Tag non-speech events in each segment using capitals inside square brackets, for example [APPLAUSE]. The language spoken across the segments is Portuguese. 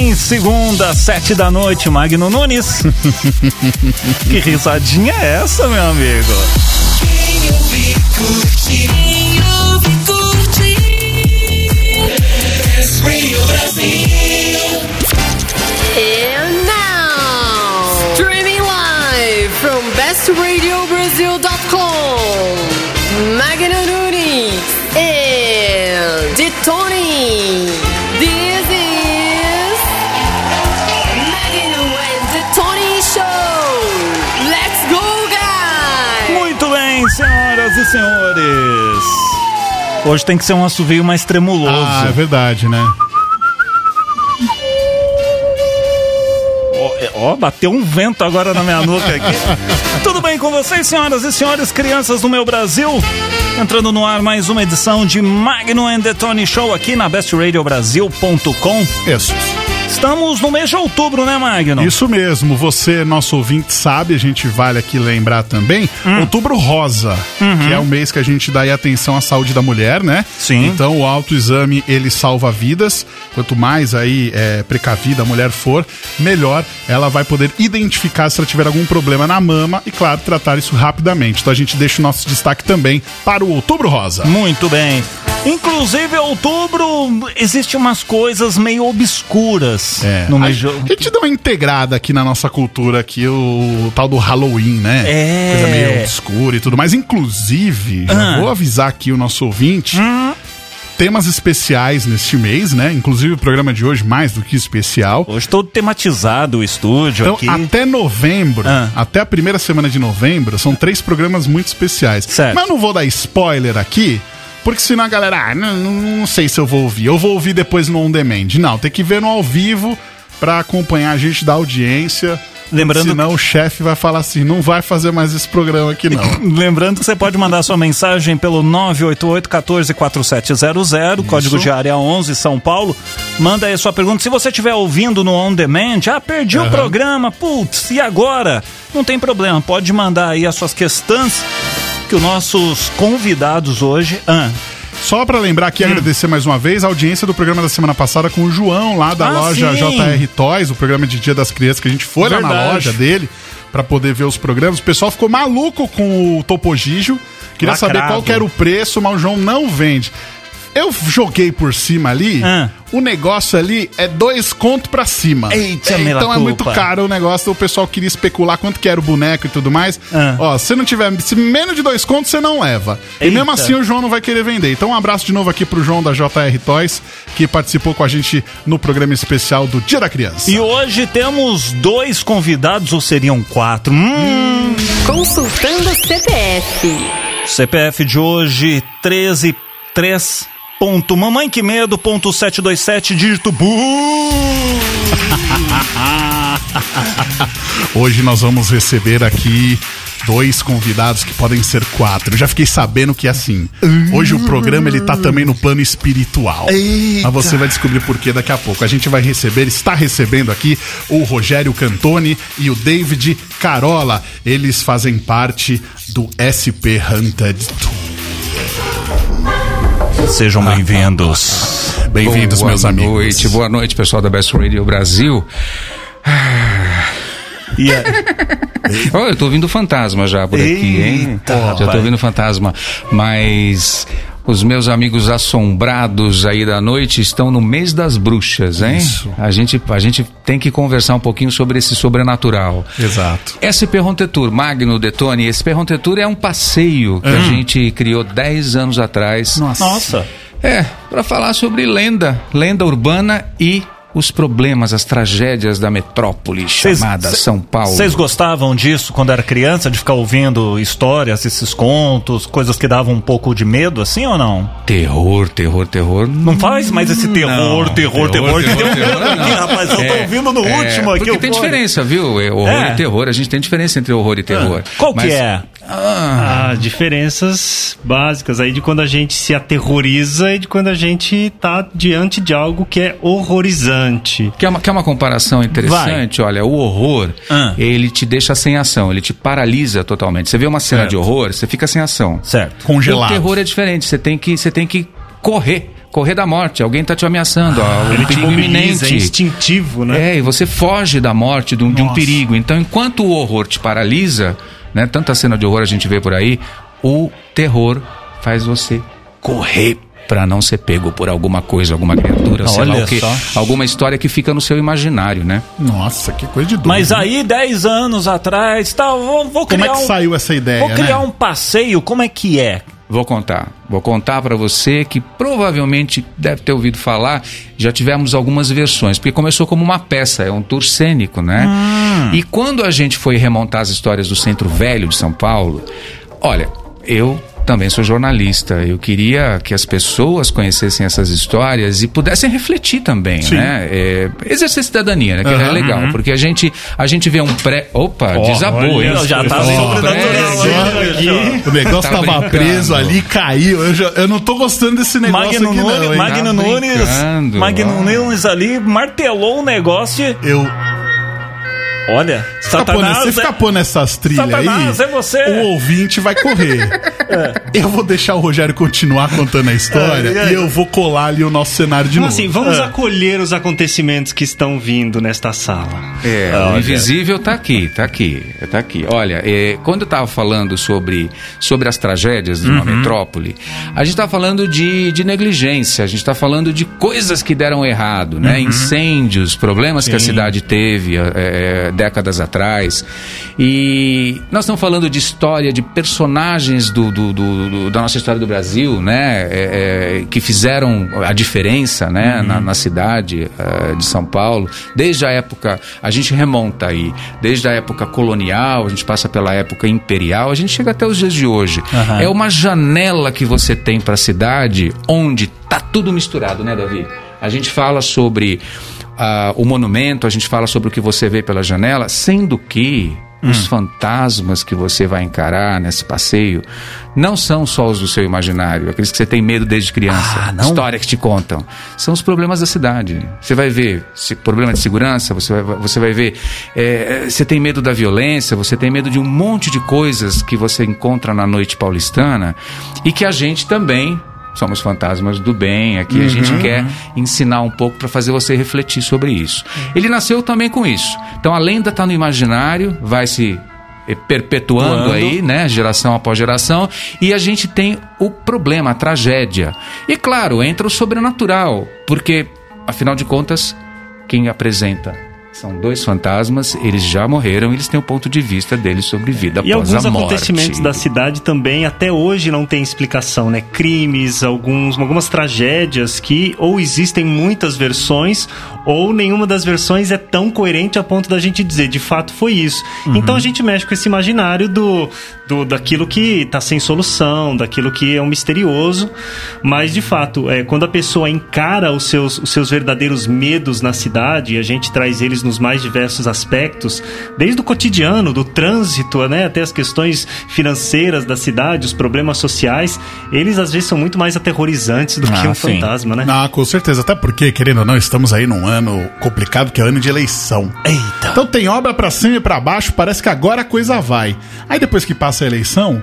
bem? Segunda, sete da noite, Magno Nunes. [LAUGHS] que risadinha é essa, meu amigo? Quem ouve, curte. Quem ouve, curte. Best Radio Brasil. And now, streaming live from bestradiobrasil.com, Magna Nunes and Detoni. This e senhores. Hoje tem que ser um assovio mais tremuloso. Ah, é verdade, né? Ó, Ó, bateu um vento agora na minha nuca aqui. [LAUGHS] Tudo bem com vocês, senhoras e senhores, crianças do meu Brasil? Entrando no ar mais uma edição de Magno and the Tony Show aqui na bestradiobrasil.com. Isso. Estamos no mês de outubro, né, Magno? Isso mesmo, você, nosso ouvinte, sabe, a gente vale aqui lembrar também, Hum. outubro rosa, que é o mês que a gente dá atenção à saúde da mulher, né? Uhum. Sim. Então o autoexame, ele salva vidas, quanto mais aí é, precavida a mulher for, melhor ela vai poder identificar se ela tiver algum problema na mama e, claro, tratar isso rapidamente. Então a gente deixa o nosso destaque também para o outubro rosa. Muito bem. Inclusive, outubro, existe umas coisas meio obscuras É, no mês de a gente deu uma integrada aqui na nossa cultura aqui, o, tal do Halloween, né? É. Coisa meio obscura e tudo mais. Inclusive, já Ah. Hum. vou avisar aqui o nosso ouvinte, temas especiais neste mês, né? Inclusive o programa de hoje mais do que especial. Hoje todo tematizado o estúdio Então, aqui. até novembro, Ah. até a primeira semana de novembro, são três programas muito especiais. Certo. Mas eu não vou dar spoiler aqui, porque senão a galera, ah, não, não- sei se eu vou ouvir. Eu vou ouvir depois no on demand. Não, tem que ver no ao vivo pra acompanhar a gente da audiência. Lembrando Senão o chefe vai falar assim: não vai fazer mais esse programa aqui, não. [LAUGHS] Lembrando que você pode mandar sua mensagem pelo 988-144700, código de área 11, São Paulo. Manda aí a sua pergunta. Se você estiver ouvindo no On Demand, ah, perdi o Aham. programa, putz, e agora? Não tem problema, pode mandar aí as suas questões que os nossos convidados hoje... Ah, Só pra lembrar Hum. aqui e agradecer mais uma vez a audiência do programa da semana passada com o João, lá da Ah, loja sim. JR Toys, o programa de Dia das Crianças, que a gente foi lá na Verdade. loja dele pra poder ver os programas. O pessoal ficou maluco com o Topo Gigio. Queria saber Lacrado. qual que era o preço, mas o João não vende. Eu joguei por cima ali, Ah. o negócio ali é dois conto pra cima. Eita, É, então é muito caro o negócio, o pessoal queria especular quanto que era o boneco e tudo mais. Ah. Ó, se não tiver, se menos de dois contos, você não leva. E Eita. mesmo assim o João não vai querer vender. Então um abraço de novo aqui pro João da JR Toys, que participou com a gente no programa especial do Dia da Criança. e hoje temos dois convidados, ou seriam quatro? Hum, Consultando CPF. CPF de hoje, 133 ponto mamãe que medo ponto 727 dígito bu Hoje nós vamos receber aqui dois convidados que podem ser quatro. Eu já fiquei sabendo que é assim. Hoje o programa ele tá também no plano espiritual. Mas você vai descobrir por que daqui a pouco. A gente vai receber, está recebendo aqui o Rogério Cantoni e o David Carola. Eles fazem parte do SP Hunted Sejam bem-vindos. Bem-vindos, Boa meus amigos. noite, boa noite, pessoal da Best Radio Brasil. E Ó, [LAUGHS] eu tô ouvindo fantasma já por aqui, hein? Eita, já tô ouvindo fantasma. Mas os meus amigos assombrados aí da noite estão no mês das bruxas, hein? Isso. A gente, a gente tem que conversar um pouquinho sobre esse sobrenatural. Exato. SP Rontetur, Magno Detone, SP Rontetur é um passeio que a gente criou 10 anos atrás. Nossa. É, para falar sobre lenda, lenda urbana e os problemas, as tragédias da metrópole Cês- chamada cê- São Paulo. Vocês gostavam disso quando era criança, de ficar ouvindo histórias, esses contos, coisas que davam um pouco de medo, assim ou não? Terror, terror, terror. Não faz mais esse terror, Não, terror, terror, que deu um medo aqui, rapaz. Eu tô É, ouvindo no é, último aqui. Porque tem diferença, viu? É, Horror É. e terror. A gente tem diferença entre horror e terror. Qual que Mas- é? Ah, Ah, diferenças básicas aí de quando a gente se aterroriza e de quando a gente tá diante de algo que é horrorizante. Quer uma, quer uma comparação interessante? Olha, o horror, Ah. ele te deixa sem ação, ele te paralisa totalmente. Você vê uma cena Certo. de horror, você fica sem ação. Certo. Congelado. O terror é diferente, você tem que, você tem que correr. Correr da morte, alguém tá te ameaçando, ó, um Ele te perigo é iminente. instintivo, né? É, e você foge da morte, de um, de um perigo. Então, enquanto o horror te paralisa, né? Tanta cena de horror a gente vê por aí, o terror faz você correr pra não ser pego por alguma coisa, alguma criatura, sei lá Olha o quê. só. Alguma história que fica no seu imaginário, né? Nossa, que coisa de doido. Mas aí, 10 anos atrás, tal, vou, vou Como criar é que um, saiu essa ideia, Vou criar né? um passeio, como é que é? Vou contar. Vou contar pra você que provavelmente deve ter ouvido falar. Já tivemos algumas versões, porque começou como uma peça, é um tour cênico, né? E quando a gente foi remontar as histórias do Centro Velho de São Paulo, olha, eu também sou jornalista. Eu queria que as pessoas conhecessem essas histórias e pudessem refletir também, Sim. né? É, exercer cidadania, né? Que é Aham. legal, porque a gente a gente vê um pré. Opa, Ó, desabou, olha, hein? já tá Um sobrenatural O negócio Tá tava brincando. preso ali, caiu. Eu, já- eu não tô gostando desse negócio Magno aqui, Nunes, não? Magno Tá Nunes, Magno. Nunes ali martelou o negócio. e- Eu. Olha, Fica pondo, Satanás, você fica é- pondo essas trilhas Satanás, aí. é você. O ouvinte vai correr. [LAUGHS] Eu vou deixar o Rogério continuar contando a história [LAUGHS] É, e aí? e eu vou colar ali o nosso cenário de Então, novo. assim, vamos É. acolher os acontecimentos que estão vindo nesta sala. É, Olha. o invisível tá aqui, tá aqui, tá aqui. Olha, é, quando eu tava falando sobre, sobre as tragédias de uma metrópole, a gente tá falando de, de negligência, a gente tá falando de coisas que deram errado, né? Incêndios, problemas que a cidade teve é, é, décadas atrás. E nós estamos falando de história, de personagens do, do- do- do- da nossa história do Brasil, né? É, é, que fizeram a diferença, né? Na, na cidade eh, de São Paulo. Desde a época, a gente remonta aí, desde a época colonial, a gente passa pela época imperial, a gente chega até os dias de hoje. Aham. É uma janela que você tem para a cidade onde tá tudo misturado, né, Davi? A gente fala sobre ah, o monumento, a gente fala sobre o que você vê pela janela, sendo que Hum. os fantasmas que você vai encarar nesse passeio não são só os do seu imaginário, aqueles que você tem medo desde criança, Ah, história que te contam. São os problemas da cidade. Você vai ver se- problema de segurança, você vai, você vai ver. é, você tem medo da violência, você tem medo de um monte de coisas que você encontra na noite paulistana e que a gente também. Somos fantasmas do bem, aqui a gente quer ensinar um pouco para fazer você refletir sobre isso. Ele nasceu também com isso. Então a lenda está no imaginário, vai se eh, perpetuando Doando. aí, né, geração após geração, e a gente tem o problema, a tragédia. E claro, entra o sobrenatural, porque afinal de contas, quem apresenta são dois fantasmas, eles já morreram, eles têm o ponto de vista deles sobre vida E após alguns a morte. acontecimentos da cidade também até hoje não tem explicação, né? Crimes, alguns, algumas tragédias que ou existem muitas versões ou nenhuma das versões é tão coerente a ponto da gente dizer, de fato foi isso. Então a gente mexe com esse imaginário do, do daquilo que tá sem solução, daquilo que é um misterioso, mas de fato, é, quando a pessoa encara os seus, os seus verdadeiros medos na cidade, e a gente traz eles nos mais diversos aspectos, desde o cotidiano, do trânsito, né, até as questões financeiras da cidade, os problemas sociais, eles às vezes são muito mais aterrorizantes do que Ah, um sim. fantasma, né? Ah, com certeza. Até porque, querendo ou não, estamos aí num ano complicado, que é ano de eleição. Eita. Então tem obra pra cima e pra baixo, parece que agora a coisa vai. Aí depois que passa a eleição,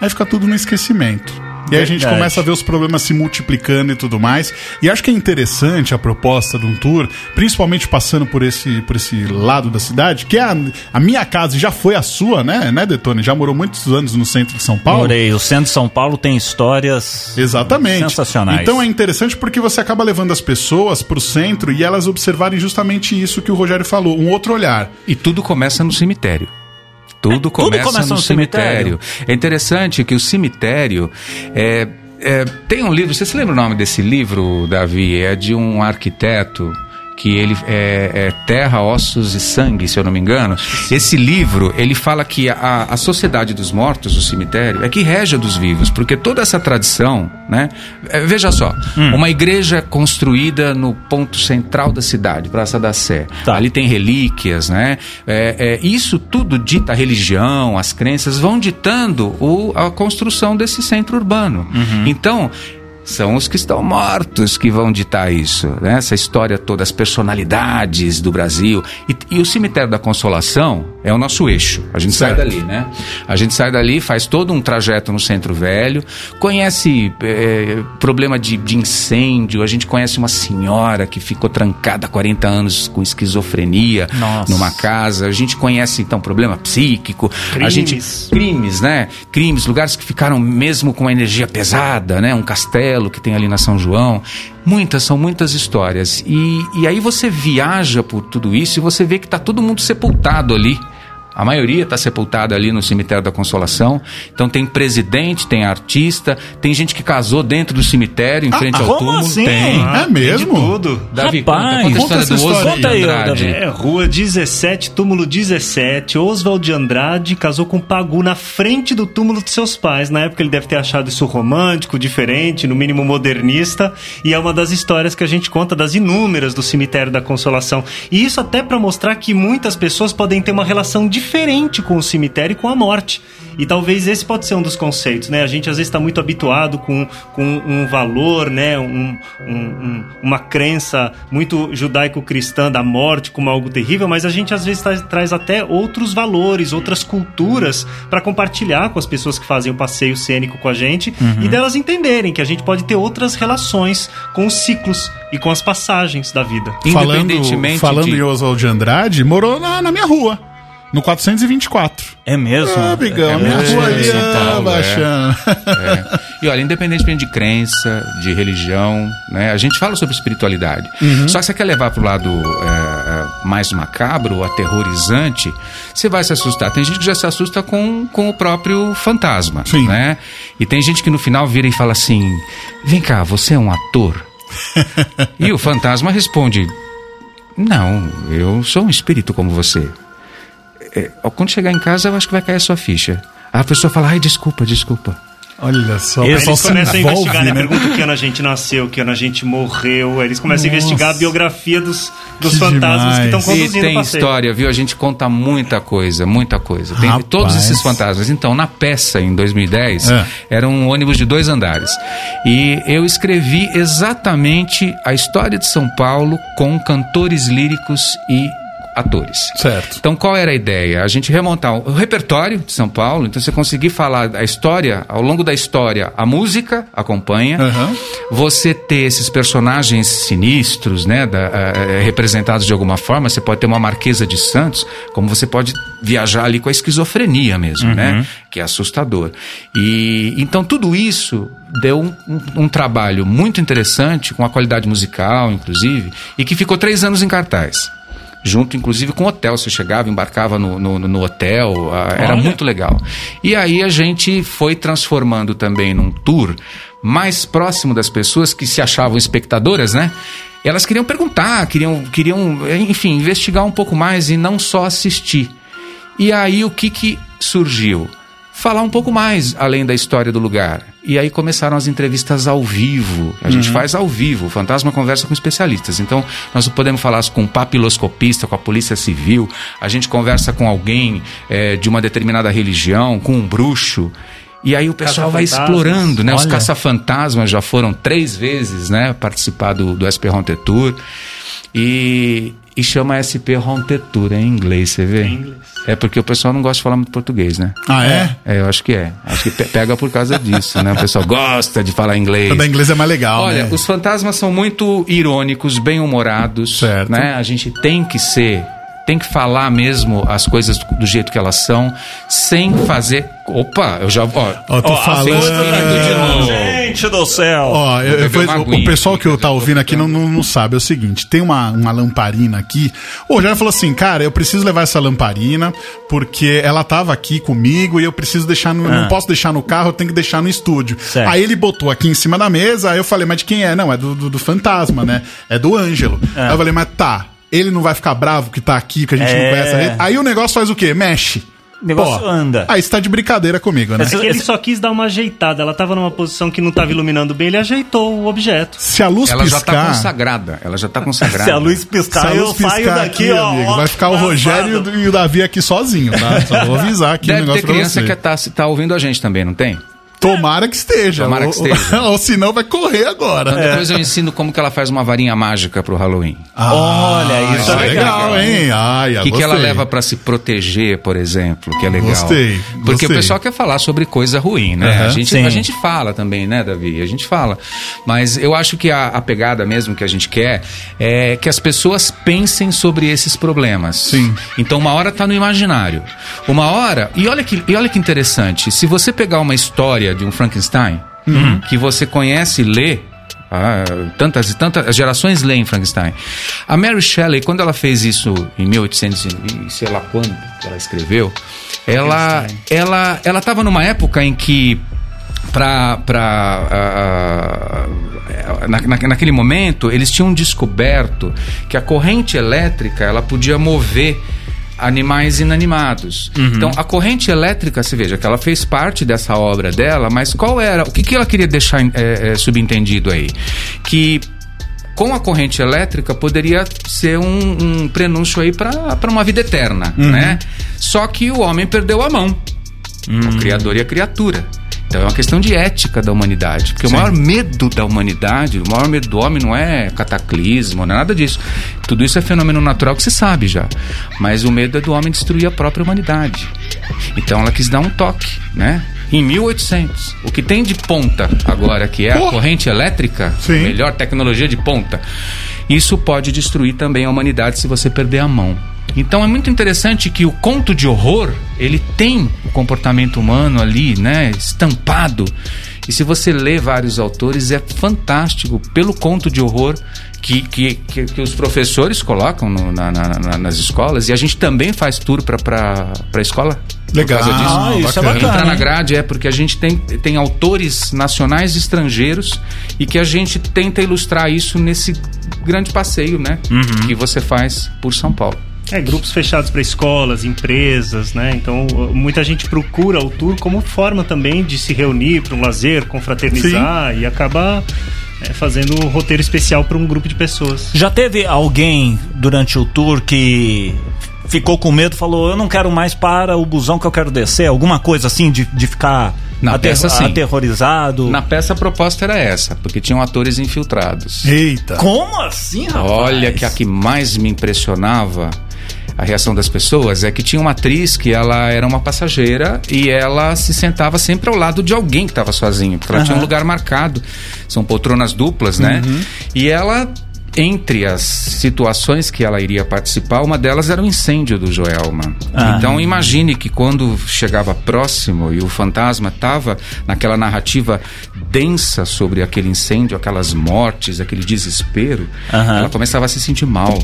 aí fica tudo no esquecimento. E aí a gente começa a ver os problemas se multiplicando e tudo mais. E acho que é interessante a proposta de um tour, principalmente passando por esse, por esse lado da cidade, que é a, a minha casa e já foi a sua, né, né, Detone? Já morou muitos anos no centro de São Paulo. Morei. O centro de São Paulo tem histórias Exatamente. sensacionais. Então é interessante porque você acaba levando as pessoas pro centro e elas observarem justamente isso que o Rogério falou, um outro olhar. E tudo começa no cemitério. Tudo, começa, começa no, no cemitério. cemitério. É interessante que o cemitério é, é, tem um livro. Você se lembra o nome desse livro, Davi? É de um arquiteto que ele é, é Terra, Ossos e Sangue, se eu não me engano. Esse livro ele fala que a, a sociedade dos mortos, o cemitério, é que rege a dos vivos, porque toda essa tradição, né? é, veja só, uma igreja construída no ponto central da cidade, Praça da Sé. Tá. Ali tem relíquias, né? É, é, isso tudo dita a religião, as crenças vão ditando o- a construção desse centro urbano. Então são os que estão mortos que vão ditar isso, né? Essa história toda, as personalidades do Brasil. E, e o cemitério da Consolação é o nosso eixo. A gente sai Certo. dali, né? A gente sai dali, faz todo um trajeto no Centro Velho, conhece é, problema de, de incêndio, a gente conhece uma senhora que ficou trancada há 40 anos com esquizofrenia Nossa. numa casa, a gente conhece então problema psíquico, a Crimes. gente crimes, né? Crimes, lugares que ficaram mesmo com uma energia pesada, né? Um castelo que tem ali na São João. Muitas, são muitas histórias. E, e aí você viaja por tudo isso e você vê que tá todo mundo sepultado ali. A maioria está sepultada ali no cemitério da Consolação. Então tem presidente, tem artista, tem gente que casou dentro do cemitério, em frente ao como túmulo. assim? Tem. É tem de mesmo? tudo. Davi, Rapaz, conta, conta a conta história essa do história. Conta aí, Andrade. É, rua 17, túmulo 17. Oswald de Andrade casou com Pagu na frente do túmulo de seus pais. Na época ele deve ter achado isso romântico, diferente, no mínimo modernista. E é uma das histórias que a gente conta das inúmeras do cemitério da Consolação. E isso até para mostrar que muitas pessoas podem ter uma relação diferente com o cemitério e com a morte. E talvez esse pode ser um dos conceitos, né? A gente às vezes está muito habituado com, com um valor, né? Um, um- um- uma crença muito judaico-cristã da morte como algo terrível, mas a gente às vezes traz, traz até outros valores, outras culturas para compartilhar com as pessoas que fazem o passeio cênico com a gente e delas entenderem que a gente pode ter outras relações com os ciclos e com as passagens da vida. Falando, Independentemente falando de- em Oswald de Andrade, morou na, na minha rua. No 424. É mesmo? Ah, Bigão, é minha mesmo, rua é, ali, ah, Paulo, é. baixando. É. E olha, independentemente de crença, de religião, né? A gente fala sobre espiritualidade. Uhum. Só que você quer levar pro lado é, é, mais macabro, aterrorizante, você vai se assustar. Tem gente que já se assusta com, com o próprio fantasma, Sim. né? E tem gente que no final vira e fala assim: "Vem cá, você é um ator?" [LAUGHS] e o fantasma responde: "Não, eu sou um espírito como você." É, quando chegar em casa, eu acho que vai cair a sua ficha. Aí a pessoa fala: "Ai, desculpa, desculpa." Olha só, o Eles começam a investigar, né? né? Pergunta que ano a gente nasceu, que ano a gente morreu. Eles começam a Nossa. investigar a biografia dos, dos Que fantasmas que estão demais. E conduzindo tem o história, viu? A gente conta muita coisa, muita coisa. Tem Rapaz. todos esses fantasmas. Então, na peça, em 2010, É. era um ônibus de dois andares. E eu escrevi exatamente a história de São Paulo com cantores líricos e atores. Certo. Então, qual era a ideia? A gente remontar o repertório de São Paulo, então você conseguir falar a história, ao longo da história, a música acompanha, Aham. você ter esses personagens sinistros, né, da- eh, representados de alguma forma, você pode ter uma Marquesa de Santos, como você pode viajar ali com a esquizofrenia mesmo, né, que é assustador. E então tudo isso deu um, um- um trabalho muito interessante, com a qualidade musical, inclusive, e que ficou três anos em cartaz junto inclusive com o hotel. Você chegava, embarcava no, no, no hotel, ah, era Olha. muito legal. E aí a gente foi transformando também num tour mais próximo das pessoas que se achavam espectadoras, né? Elas queriam perguntar, queriam, queriam, enfim, investigar um pouco mais e não só assistir. E aí o que que surgiu? Falar um pouco mais além da história do lugar. E aí começaram as entrevistas ao vivo. A gente faz ao vivo. O Fantasma conversa com especialistas. Então, nós podemos falar com um papiloscopista, com a polícia civil. A gente conversa com alguém eh, de uma determinada religião, com um bruxo. E aí o pessoal vai explorando, né? Os Olha. caça-fantasmas já foram três vezes, né? Participar do, do SP Haunted Tour. E, e chama SP Haunted Tour em inglês, você vê? Em inglês. É porque o pessoal não gosta de falar muito português, né? Ah, é? É, eu acho que é. Acho que pe- pega por causa disso, né? O pessoal gosta de falar inglês. O da inglês é mais legal, Olha, né? os fantasmas são muito irônicos, bem-humorados, Certo. né? A gente tem que ser, tem que falar mesmo as coisas do jeito que elas são, sem fazer. Opa, eu já. Ó, Ó, tô Ó, falando. novo. Gente do céu! Ó, eu- foi- uma o pessoal que tá ouvindo aqui não, não, não sabe, é o seguinte, tem uma, uma lamparina aqui. O já falou assim, cara, eu preciso levar essa lamparina, porque ela tava aqui comigo e eu preciso deixar no. Ah. Não posso deixar no carro, eu tenho que deixar no estúdio. Certo. Aí ele botou aqui em cima da mesa, aí eu falei, mas de quem é? Não, é do, do, do fantasma, né? É do Ângelo. Aí eu falei, mas tá. Ele não vai ficar bravo que tá aqui, que a gente É. não conhece ele. Aí o negócio faz o quê? Mexe. O negócio anda. Aí você tá de brincadeira comigo, né? É que ele só quis dar uma ajeitada. Ela tava numa posição que não tava iluminando bem, ele ajeitou o objeto. Se a luz Ela já tá piscar. consagrada. Ela já tá consagrada. Se a luz Se piscar, a eu luz saio piscar daqui, aqui, ó. amigo, ó, vai ficar o. Rogério e o Davi aqui sozinho, tá? Só vou avisar aqui o Deve negócio ter pra criança você. que tá, tá ouvindo a gente também, não tem? Tomara que esteja. Tomara que ou, esteja. [LAUGHS] Ou, senão vai correr agora. Então depois eu ensino como que ela faz uma varinha mágica pro Halloween. Olha, isso é Ah, legal. legal, hein? Ai, O ah, que, que ela leva pra se proteger, por exemplo, que é legal. Gostei, Porque gostei. o pessoal quer falar sobre coisa ruim, né? Aham, a, gente, sim. a gente fala também, né, Davi? A gente fala. Mas eu acho que a, a pegada mesmo que a gente quer é que as pessoas pensem sobre esses problemas. Sim. Então uma hora tá no imaginário. Uma hora. E olha que, e olha que interessante. Se você pegar uma história de um Frankenstein, Uhum. que você conhece e lê. ah, tantas e tantas gerações leem Frankenstein. A Mary Shelley, quando ela fez isso em 1800 e sei lá quando ela escreveu, ela ela ela estava numa época em que para na, na- naquele momento eles tinham descoberto que a corrente elétrica ela podia mover animais inanimados. Então a corrente elétrica, se veja que ela fez parte dessa obra dela, mas qual era o que, que ela queria deixar eh, eh, subentendido aí? Que com a corrente elétrica poderia ser um, um prenúncio aí para uma vida eterna, né? Só que o homem perdeu a mão, o criador e a criatura. Então é uma questão de ética da humanidade, porque o maior medo da humanidade, o maior medo do homem não é cataclismo, não é nada disso. Tudo isso é fenômeno natural que se sabe já. Mas o medo é do homem destruir a própria humanidade. Então ela quis dar um toque, né? Em 1800, o que tem de ponta agora, que é a corrente elétrica, Sim. melhor tecnologia de ponta, isso pode destruir também a humanidade se você perder a mão. Então é muito interessante que o conto de horror, ele tem o comportamento humano ali, né, estampado. E se você lê vários autores, é fantástico pelo conto de horror que, que, que, que os professores colocam no- na- na- na- nas escolas. E a gente também faz tour para a escola. Legal. Ah, isso é bacana. bacana. Entrar na grade é porque a gente tem, tem autores nacionais e estrangeiros e que a gente tenta ilustrar isso nesse grande passeio, né? Que você faz por São Paulo. É, grupos fechados para escolas, empresas, né? Então, muita gente procura o tour como forma também de se reunir para um lazer, confraternizar e acaba é, fazendo um roteiro especial para um grupo de pessoas. Já teve alguém durante o tour que ficou com medo, falou, eu não quero mais para o busão que eu quero descer? Alguma coisa assim de, de ficar Na ater- peça, sim. aterrorizado? Na peça a proposta era essa, porque tinham atores infiltrados. Eita. Como assim, rapaz? Olha que a que mais me impressionava a reação das pessoas é que tinha uma atriz que ela era uma passageira e ela se sentava sempre ao lado de alguém que estava sozinho, porque ela tinha um lugar marcado. São poltronas duplas, né? E ela entre as situações que ela iria participar, uma delas era o incêndio do Joelma. Ah. Então imagine que quando chegava próximo e o fantasma estava naquela narrativa densa sobre aquele incêndio, aquelas mortes, aquele desespero, Aham. ela começava a se sentir mal.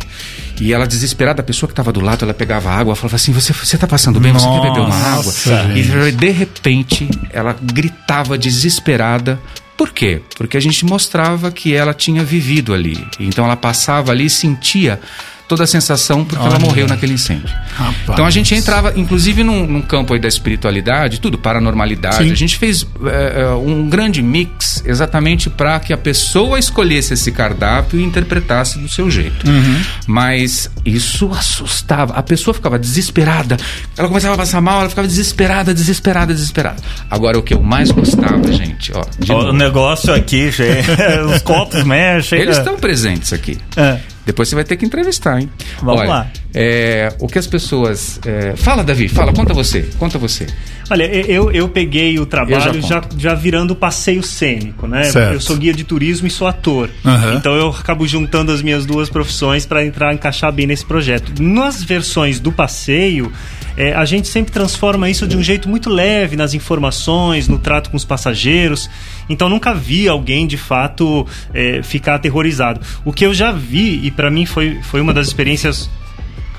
E ela desesperada, a pessoa que estava do lado, ela pegava água, falava assim: "Você você tá passando bem? Você quer beber uma água?" Nossa, E de repente, ela gritava desesperada por quê? Porque a gente mostrava que ela tinha vivido ali. Então ela passava ali e sentia toda a sensação porque ela Olha. morreu naquele incêndio. Rapaz. Então a gente entrava, inclusive, num, num campo aí da espiritualidade, tudo, paranormalidade. Sim. A gente fez é, um grande mix exatamente para que a pessoa escolhesse esse cardápio e interpretasse do seu jeito. Uhum. Mas isso assustava. A pessoa ficava desesperada. Ela começava a passar mal, ela ficava desesperada, desesperada, desesperada. Agora, o que eu mais gostava, gente, ó. O negócio aqui, [LAUGHS] gente, os copos mexem. eles estão presentes aqui. É. Depois você vai ter que entrevistar, hein? Vamos Olha, lá. é, o que as pessoas. é, Fala, Davi, fala, conta você. Conta você. Olha, eu, eu peguei o trabalho Eu já já, já virando passeio cênico, né? Certo. Eu sou guia de turismo e sou ator. Aham. Então eu acabo juntando as minhas duas profissões para entrar, encaixar bem nesse projeto. Nas versões do passeio, é, a gente sempre transforma isso de um jeito muito leve nas informações, no trato com os passageiros. Então nunca vi alguém de fato é, ficar aterrorizado. O que eu já vi, e para mim foi, foi uma das experiências.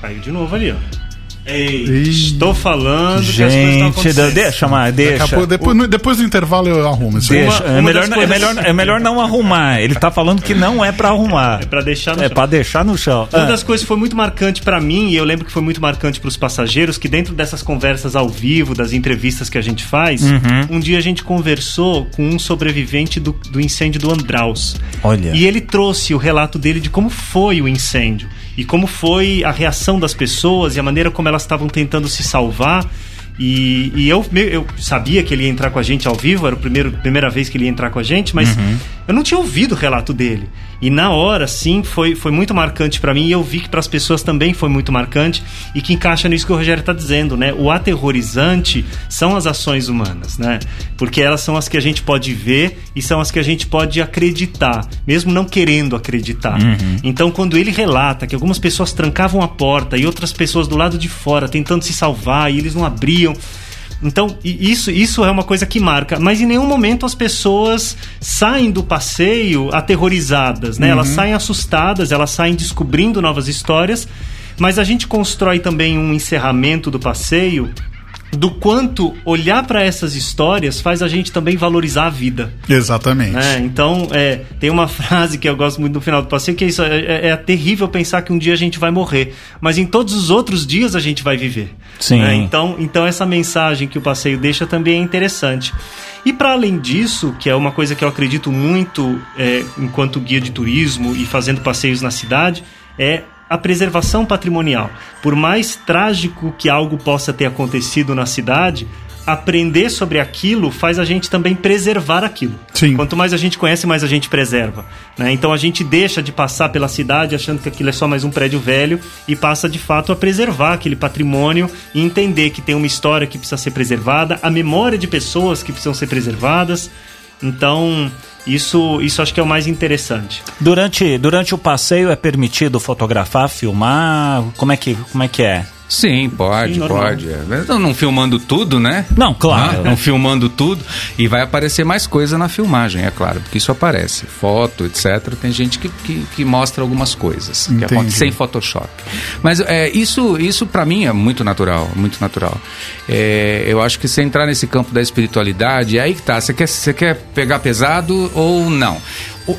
Caiu de novo ali, ó. Ih, Estou falando que as coisas estão Gente, acontecendo. deixa, a deixa. pouco- depois, no- depois do intervalo eu arrumo isso. Deixa. Uma- é, uma melhor, das é, melhor, é melhor não arrumar. Ele tá falando que não é pra arrumar. É pra deixar no É chão. pra deixar no chão. Uma Ah. das coisas que foi muito marcante pra mim, e eu lembro que foi muito marcante pros passageiros, que dentro dessas conversas ao vivo, das entrevistas que a gente faz, Uhum. um dia a gente conversou com um sobrevivente do, do incêndio do Andraus. Olha. E ele trouxe o relato dele de como foi o incêndio e como foi a reação das pessoas e a maneira como elas estavam tentando se salvar. E, e eu, eu sabia que ele ia entrar com a gente ao vivo, era a primeira vez que ele ia entrar com a gente, mas eu não tinha ouvido o relato dele. E na hora, sim, foi, foi muito marcante pra mim e eu vi que para as pessoas também foi muito marcante e que encaixa nisso que o Rogério tá dizendo, né? O aterrorizante são as ações humanas, né? Porque elas são as que a gente pode ver e são as que a gente pode acreditar, mesmo não querendo acreditar. Então, quando ele relata que algumas pessoas trancavam a porta e outras pessoas do lado de fora tentando se salvar e eles não abriam. Então, isso, isso é uma coisa que marca. Mas em nenhum momento as pessoas saem do passeio aterrorizadas, né? Elas saem assustadas, elas saem descobrindo novas histórias. Mas a gente constrói também um encerramento do passeio do quanto olhar para essas histórias faz a gente também valorizar a vida. Exatamente. É, então, é, tem uma [LAUGHS] frase que eu gosto muito no final do passeio, que é isso, é, é- é terrível pensar que um dia a gente vai morrer, mas em todos os outros dias a gente vai viver. Sim. né? Então, então essa mensagem que o passeio deixa também é interessante. E para além disso, que é uma coisa que eu acredito muito é, enquanto guia de turismo e fazendo passeios na cidade, é a preservação patrimonial. Por mais trágico que algo possa ter acontecido na cidade, aprender sobre aquilo faz a gente também preservar aquilo. Sim. Quanto mais a gente conhece, mais a gente preserva. né? Então a gente deixa de passar pela cidade achando que aquilo é só mais um prédio velho e passa de fato a preservar aquele patrimônio e entender que tem uma história que precisa ser preservada, a memória de pessoas que precisam ser preservadas. Então, isso, isso acho que é o mais interessante. Durante, durante o passeio é permitido fotografar, filmar? Como é que, como é, que é? Sim, pode, Sim, pode. Mas Não, não filmando tudo, né? Não, claro. Não, não filmando tudo. E vai aparecer mais coisa na filmagem, é claro, porque isso aparece. Foto, etc. Tem gente que, que, que mostra algumas coisas. Que sem Photoshop. Mas é, isso, isso para mim é muito natural, muito natural. É, eu acho que você entrar nesse campo da espiritualidade, é aí que tá. Você quer, você quer pegar pesado ou não?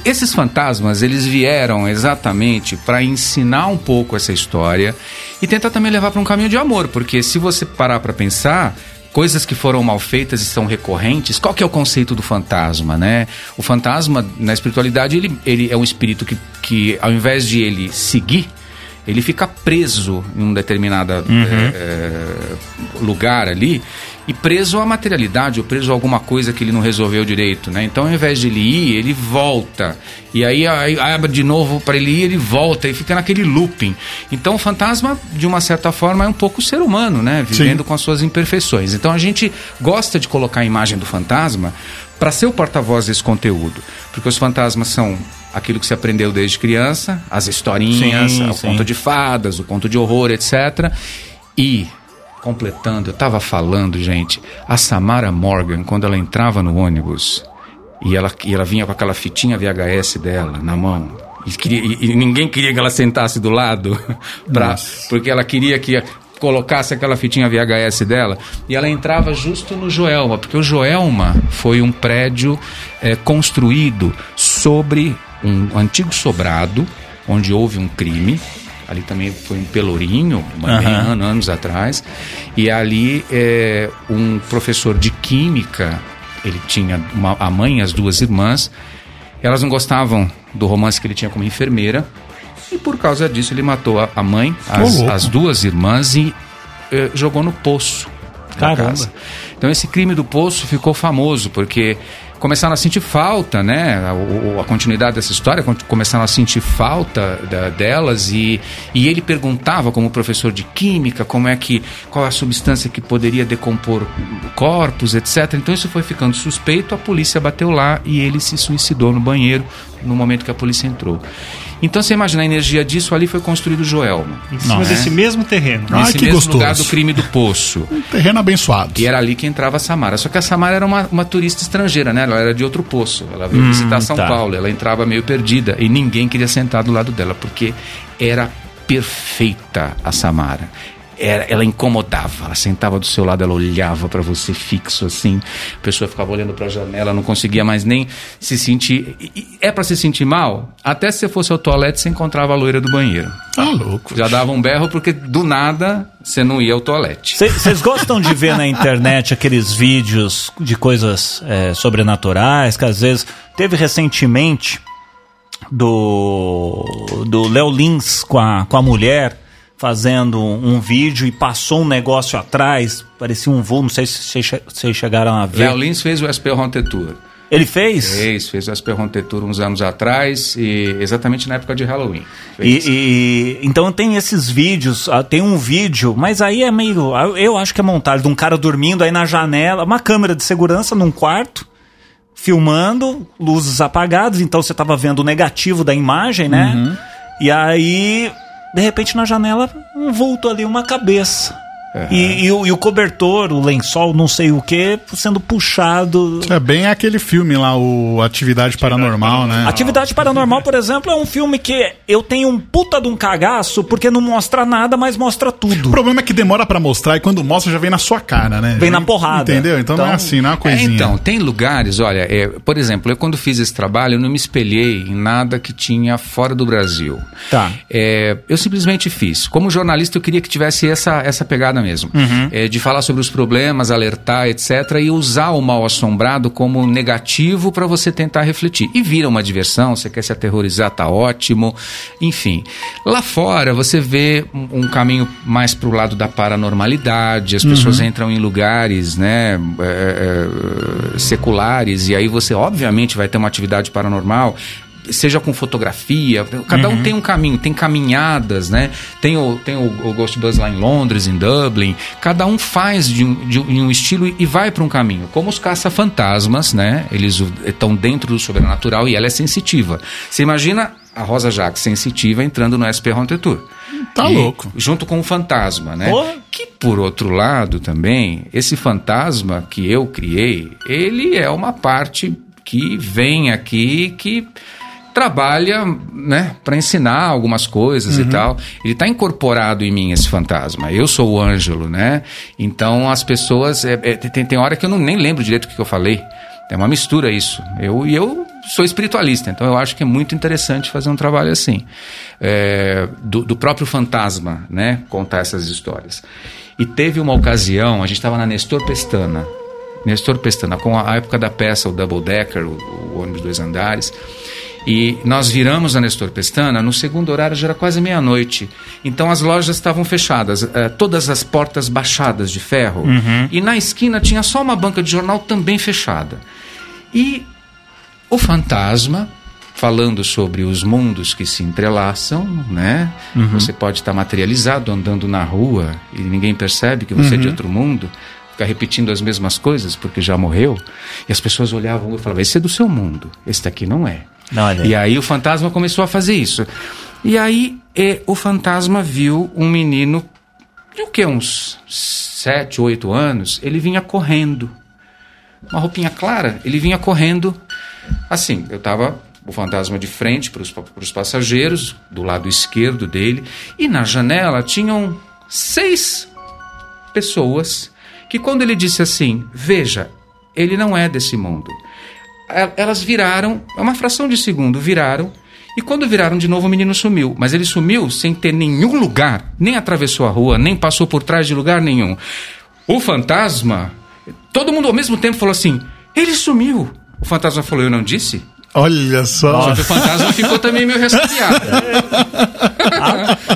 Esses fantasmas, eles vieram exatamente para ensinar um pouco essa história e tentar também levar para um caminho de amor, porque se você parar para pensar, coisas que foram mal feitas e são recorrentes, qual que é o conceito do fantasma, né? O fantasma, na espiritualidade, ele, ele é um espírito que, que, ao invés de ele seguir, ele fica preso em um determinado lugar ali e preso à materialidade ou preso a alguma coisa que ele não resolveu direito, né? Então, ao invés de ele ir, ele volta e aí, aí abre de novo para ele ir, ele volta e fica naquele looping. Então, o fantasma, de uma certa forma, é um pouco o ser humano, né? Vivendo com as suas imperfeições. Então, a gente gosta de colocar a imagem do fantasma para ser o porta-voz desse conteúdo, porque os fantasmas são aquilo que se aprendeu desde criança, as historinhas, Sim, o sim. conto de fadas, o conto de horror, etc. E, completando, eu estava falando, gente, a Samara Morgan, quando ela entrava no ônibus e ela, e ela vinha com aquela fitinha VHS dela na mão. E, queria- e- ninguém queria que ela sentasse do lado, [LAUGHS] pra, porque ela queria que colocasse aquela fitinha VHS dela. E ela entrava justo no Joelma, porque o Joelma foi um prédio eh, construído sobre um antigo sobrado, onde houve um crime. Ali também foi um pelourinho, ano- anos atrás. E ali eh, um professor de química, ele tinha uma- a mãe e as duas irmãs. Elas não gostavam do romance que ele tinha como enfermeira. E por causa disso ele matou a, mãe, as, as duas irmãs e eh, jogou no poço da Caramba. casa. Então esse crime do poço ficou famoso porque começaram a sentir falta, né? A, a continuidade dessa história, começaram a sentir falta da- delas e, e ele perguntava como professor de química como é que qual a substância que poderia decompor corpos, etc. Então isso foi ficando suspeito, a polícia bateu lá e ele se suicidou no banheiro no momento que a polícia entrou. Então você imagina a energia disso ali foi construído o Joelma. Em cima Não, desse mesmo terreno. Ai, Nesse que mesmo gostoso. lugar do crime do poço. Um terreno abençoado. E era ali que entrava a Samara. Só que a Samara era uma, uma turista estrangeira, né? Ela era de outro poço. Ela veio visitar São tá. Paulo. Ela entrava meio perdida e ninguém queria sentar do lado dela, porque era perfeita a Samara. Era, ela incomodava, ela sentava do seu lado, ela olhava para você fixo assim, a pessoa ficava olhando para a janela, não conseguia mais nem se sentir. e- é para se sentir mal? Até se você fosse ao toalete, você encontrava a loira do banheiro. Tá louco. Já dava um berro porque do nada você não ia ao toalete. Vocês gostam de ver na [LAUGHS] internet aqueles vídeos de coisas é, sobrenaturais que às vezes teve recentemente do do Léo Lins com a, com a mulher fazendo um vídeo e passou um negócio atrás, parecia um voo, não sei se vocês che- vocês chegaram a ver. Léo Lins fez o Esperronte Tour. Ele fez? Fez, fez o Esperronte Tour uns anos atrás, e exatamente na época de Halloween. E, e- então tem esses vídeos, ah, tem um vídeo, mas aí é meio, ah, eu acho que é montagem de um cara dormindo aí na janela, uma câmera de segurança num quarto, filmando, luzes apagadas, então você tava vendo o negativo da imagem, né? Uhum. E aí, de repente na janela, um vulto ali, uma cabeça. E, e o, e o cobertor, o lençol, não sei o que, sendo puxado. É bem aquele filme lá, o Atividade Paranormal, né? Atividade Paranormal, por exemplo, é um filme que eu tenho um puta de um cagaço porque não mostra nada, mas mostra tudo. O problema é que demora pra mostrar e quando mostra já vem na sua cara, né? Vem na porrada. Entendeu? Então, não é Então- assim, não é uma É, coisinha. então, tem lugares, olha, é, por exemplo, eu quando fiz esse trabalho, eu não me espelhei em nada que tinha fora do Brasil. Tá. É, eu simplesmente fiz. Como jornalista, eu queria que tivesse essa, essa pegada mesmo. É, de falar sobre os problemas, alertar, etc. E usar o mal assombrado como negativo para você tentar refletir. E vira uma diversão, você quer se aterrorizar, tá ótimo. Enfim. Lá fora, você vê um, um caminho mais pro lado da paranormalidade, as pessoas entram em lugares, né, é, é, seculares, e aí você, obviamente, vai ter uma atividade paranormal seja com fotografia, cada um tem um caminho, tem caminhadas, né? Tem o, tem o, o Ghostbusters lá em Londres, em Dublin, cada um faz de um, de um estilo e vai para um caminho. Como os caça-fantasmas, né? Eles estão dentro do sobrenatural e ela é sensitiva. Você imagina a Rosa Jacques sensitiva entrando no SP Haunted Tour. Tá E louco. Junto com o fantasma, né? Porra. Que por outro lado também, esse fantasma que eu criei, ele é uma parte que vem aqui que trabalha, né, para ensinar algumas coisas e tal. Ele está incorporado em mim esse fantasma. Eu sou o Ângelo, né? Então as pessoas é, é, tem, tem hora que eu não nem lembro direito o que, que eu falei. É uma mistura isso. Eu e eu sou espiritualista, então eu acho que é muito interessante fazer um trabalho assim, É, do, do próprio fantasma, né, contar essas histórias. E teve uma ocasião, a gente estava na Nestor Pestana, Nestor Pestana, com a época da peça, o Double Decker, o, o ônibus dois andares. E nós viramos a Nestor Pestana, no segundo horário já era quase meia-noite. Então as lojas estavam fechadas, eh, todas as portas baixadas de ferro. E na esquina tinha só uma banca de jornal também fechada. E o fantasma, falando sobre os mundos que se entrelaçam, né? Você pode estar materializado andando na rua e ninguém percebe que você é de outro mundo, ficar repetindo as mesmas coisas porque já morreu. E as pessoas olhavam e falavam: esse é do seu mundo, esse daqui não é. E aí o fantasma começou a fazer isso. E aí eh, o fantasma viu um menino de o que? Uns sete, oito anos, ele vinha correndo uma roupinha clara, ele vinha correndo assim. Eu tava o fantasma de frente para os passageiros, do lado esquerdo dele, e na janela tinham seis pessoas que, quando ele disse assim: Veja, ele não é desse mundo. E- Elas viraram, é uma fração de segundo, viraram. E quando viraram de novo, o menino sumiu. Mas ele sumiu sem ter nenhum lugar, nem atravessou a rua, nem passou por trás de lugar nenhum. O fantasma, todo mundo ao mesmo tempo falou assim: ele sumiu. O fantasma falou: eu não disse? Olha só. Só que o fantasma ficou também meio ressabiado. [LAUGHS]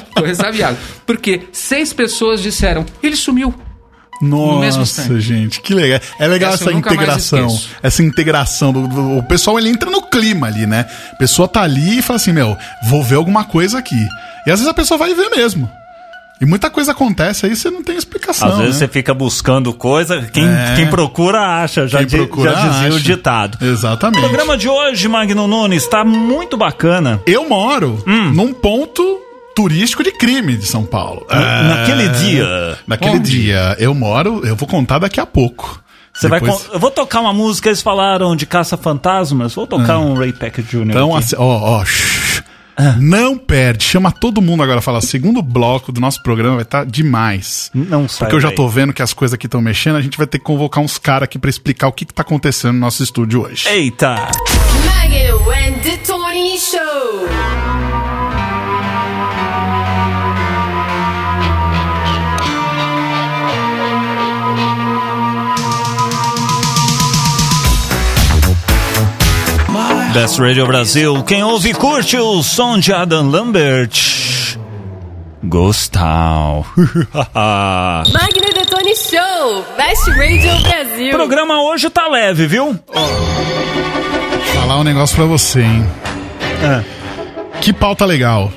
ficou ressabiado. Porque seis pessoas disseram: ele sumiu. Mesmo Nossa, gente, que legal. É legal Essa essa integração. Essa integração. Do, do- o pessoal ele entra no clima ali, né? A pessoa tá ali e fala assim: Meu, vou ver alguma coisa aqui. E às vezes a pessoa vai ver mesmo. E muita coisa acontece aí, você não tem explicação. Às vezes né? você fica buscando coisa, quem, É. quem procura acha, já, Quem di- procura já dizia o acha. ditado. O Exatamente. programa de hoje, Magno Nunes, está muito bacana. Eu moro Hum. num ponto turístico de crime de São Paulo. É, naquele dia. Naquele Onde? dia. Eu moro, eu vou contar daqui a pouco. Você vai Depois- con- Eu vou tocar uma música, eles falaram de caça-fantasmas. Vou tocar um Ray Packer Jr. Então, aqui. assim, ó, ó, shh. não perde. Chama todo mundo agora. Fala, segundo bloco do nosso programa vai estar demais. Não sai Porque eu já tô vendo que as coisas aqui estão mexendo. A gente vai ter que convocar uns caras aqui pra explicar o que, que tá acontecendo no nosso estúdio hoje. Eita! Magno and the Tony Show. Best Radio Brasil. Quem ouve curte o som de Adam Lambert. Gostal. [LAUGHS] Magno e Detone Show, Best Radio Brasil. O programa hoje tá leve, viu? Falar um negócio pra você, hein? Que pauta legal.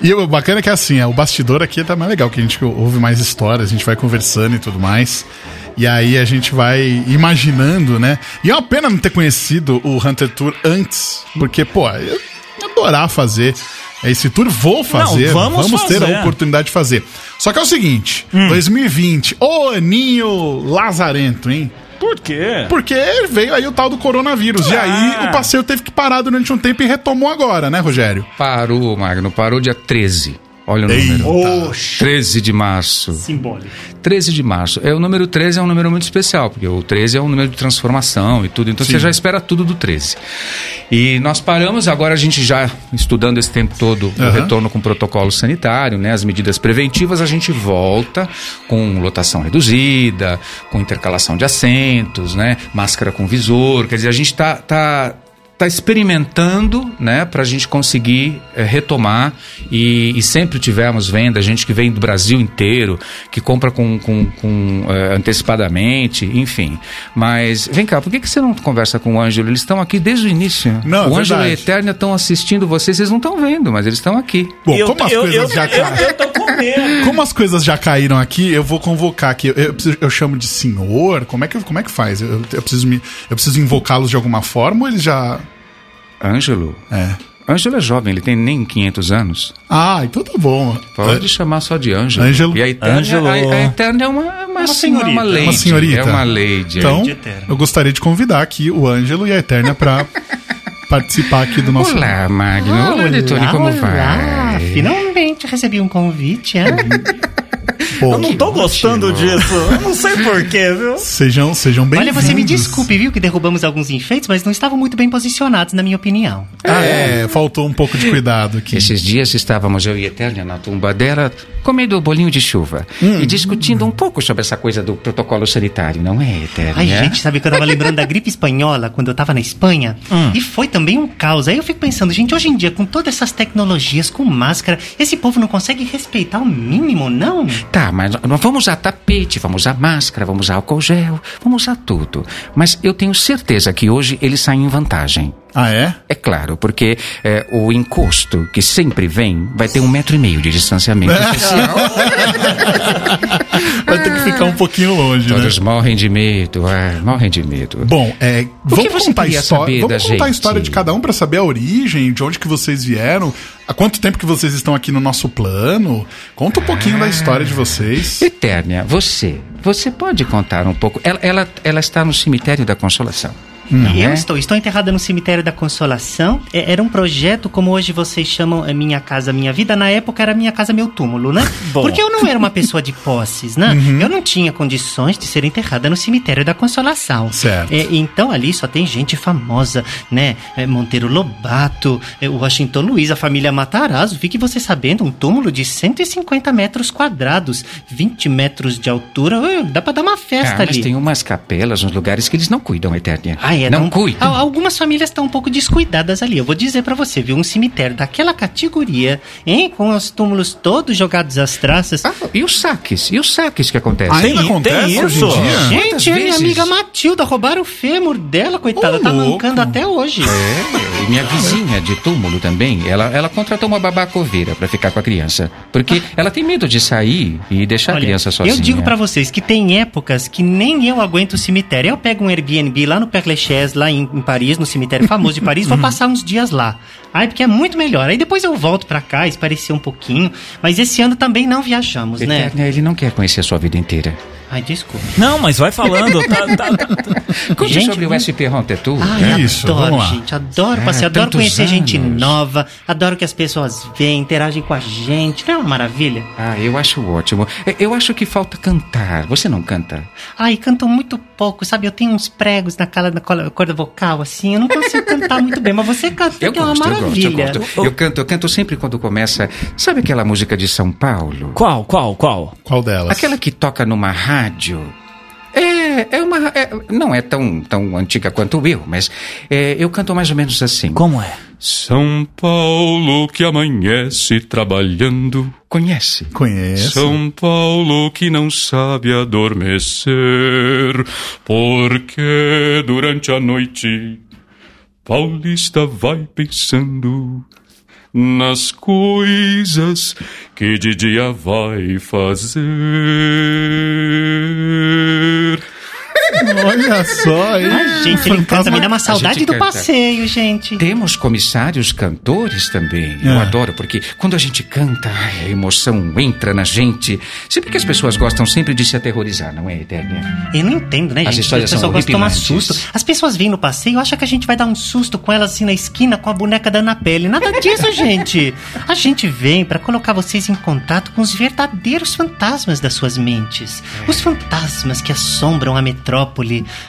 E o bacana é que assim, é, o bastidor aqui tá mais legal, que a gente ouve mais histórias, a gente vai conversando e tudo mais. E aí a gente vai imaginando, né? E é uma pena não ter conhecido o Hunter Tour antes, porque, pô, eu adorar fazer esse tour, vou fazer, vamos ter fazer. a oportunidade de fazer. Só que é o seguinte, 2020, ô aninho lazarento, hein? Por quê? Porque veio aí o tal do coronavírus. E aí Ah. o passeio teve que parar durante um tempo e retomou agora, né, Rogério? Parou, Magno, parou dia 13. Olha o número. Oxe. 13 de março. Simbólico. 13 de março. É, o número 13 é um número muito especial, porque o 13 é um número de transformação e tudo. Então Sim. você já espera tudo do 13. E nós paramos, agora a gente já estudando esse tempo todo o Aham. retorno com protocolo sanitário, né, as medidas preventivas, a gente volta com lotação reduzida, com intercalação de assentos, né, máscara com visor. Quer dizer, a gente está tá, tá experimentando, né, para a gente conseguir eh, retomar e, e sempre tivemos venda, gente que vem do Brasil inteiro, que compra com, com, com, eh, antecipadamente, enfim. Mas vem cá, por que, que você não conversa com o Ângelo? Eles estão aqui desde o início. Não, o Ângelo e a. Eterna estão assistindo vocês, vocês não estão vendo, mas eles estão aqui. Bom, Eu- como as eu- coisas eu- já eu- caíram. eu tô com medo. Como as coisas já caíram aqui, eu vou convocar aqui. Eu, eu, preciso- eu chamo de senhor? Como é que, como é que faz? Eu, eu preciso, me, eu preciso invocá-los de alguma forma ou eles já. Ângelo? É. Ângelo é jovem, ele tem nem 500 anos. Ah, então tá bom. Pode chamar só de Ângelo. Ângelo. E a Eterna, Ângelo. A, a Eterna é uma, uma, senhorita. Uma, lady, Uma senhorita. É uma lady. Então, de eterno. eu gostaria de convidar aqui o Ângelo e a Eterna pra [LAUGHS] participar aqui do nosso. Olá, Magno. Ah, Olá, Detone, como vai? Finalmente recebi um convite, é? Pô, Eu não tô gostando disso. Eu não sei porquê, viu? Sejam, sejam bem Olha, você me desculpe, viu, que derrubamos alguns enfeites, mas não estavam muito bem posicionados, na minha opinião. Ah, é, faltou um pouco de cuidado aqui. Esses dias estávamos eu e a Eterna na tumba dela, comendo bolinho de chuva Hum. e discutindo um pouco sobre essa coisa do protocolo sanitário, não é, Eterna? Ai, gente, sabe que eu tava lembrando da gripe espanhola quando eu tava na Espanha? E foi também um caos. Aí eu fico pensando, gente, hoje em dia, com todas essas tecnologias, com máscara, esse povo não consegue respeitar o mínimo, não? Tá, mas nós vamos usar tapete, vamos usar máscara, vamos usar álcool gel, vamos usar tudo. Mas eu tenho certeza que hoje eles saem em vantagem. Ah, é? É claro, porque é, o encosto que sempre vem vai ter um metro e meio de distanciamento [LAUGHS] social. [LAUGHS] Ficar um pouquinho longe, né? Todos morrem de medo, ah, morrem de medo. Bom, é, vamos contar, história, vamos contar a história de cada um pra saber a origem, de onde que vocês vieram, há quanto tempo que vocês estão aqui no nosso plano. Conta um pouquinho da história de vocês. Eternia, você, você pode contar um pouco? Ela, ela, ela está no cemitério da Consolação. Não Eu é? estou, estou enterrada no cemitério da Consolação. É, era um projeto, como hoje vocês chamam é, Minha Casa Minha Vida. Na época era Minha Casa Meu Túmulo, né? [LAUGHS] Bom. Porque eu não era uma pessoa de posses, né? Uhum. Eu não tinha condições de ser enterrada no cemitério da Consolação. Certo. É, então ali só tem gente famosa, né? É, Monteiro Lobato, é, Washington Luiz, a família Matarazzo. Fique você sabendo, um túmulo de 150 metros quadrados, 20 metros de altura. Dá pra dar uma festa Ah, mas ali. tem umas capelas, uns lugares que eles não cuidam, Eternia. Ah, é, não cuidam. Al- Algumas famílias estão um pouco descuidadas ali. Eu vou dizer pra você, viu? Um cemitério daquela categoria, hein? Com os túmulos todos jogados às traças. Ah, e os saques? E os saques que acontecem? Ainda tem acontece hoje isso? em dia? quantas Gente, a minha amiga Matilda roubaram o fêmur dela, coitada. Ô, tá louco. mancando até hoje. É, e minha vizinha de túmulo também, ela, ela contratou uma babá coveira pra ficar com a criança. Porque ela tem medo de sair e deixar a Olha, criança sozinha. eu digo pra vocês que tem épocas que nem eu aguento o cemitério. Eu pego um Airbnb lá no Père Lachaise, lá em, em Paris, no cemitério famoso de Paris, vou passar uns dias lá. Ai, porque é muito melhor. Aí depois eu volto pra cá, esparecer um pouquinho. Mas esse ano também não viajamos, né? Ele não quer conhecer a sua vida inteira. Ai, desculpa. Não, mas vai falando. tá- tá- tá- [LAUGHS] Conte Gente, sobre o SP Haunted Tour. Ai, né? Isso, adoro, vamos lá. gente. Adoro Ah, passear, adoro conhecer gente anos. nova. Adoro que as pessoas vêm, interagem com a gente. Não é uma maravilha? Ah, eu acho ótimo. É, Eu acho que falta cantar. Você não canta? Ai, cantam muito pouco, sabe? Eu tenho uns pregos na, cala, na corda vocal, assim. Eu não consigo cantar muito bem, mas você canta, Eu que é uma gosto, eu eu canto, eu canto sempre quando começa. Sabe aquela música de São Paulo? Qual, qual, qual? Qual delas? Aquela que toca numa rádio. É, É, uma. é- não é tão, tão antiga quanto eu, mas é, eu canto mais ou menos assim. Como é? São Paulo que amanhece trabalhando. Conhece? Conheço. São Paulo que não sabe adormecer, porque durante a noite Paulista vai pensando nas coisas que de dia vai fazer. Olha só, hein? Ai, gente, ele canta, me dá uma saudade do canta. passeio, gente. Temos comissários cantores também. Eu É. adoro, porque quando a gente canta, a emoção entra na gente. Sempre que as pessoas gostam sempre de se aterrorizar, não é, Eternia? Eu não entendo, né, As gente? histórias o pessoal são gosta de tomar horripilantes. susto. As pessoas vêm no passeio, acham que a gente vai dar um susto com elas assim na esquina com a boneca da Ana Pele. Nada disso, [LAUGHS] gente. A gente vem pra colocar vocês em contato com os verdadeiros fantasmas das suas mentes. Os fantasmas que assombram a metrópole.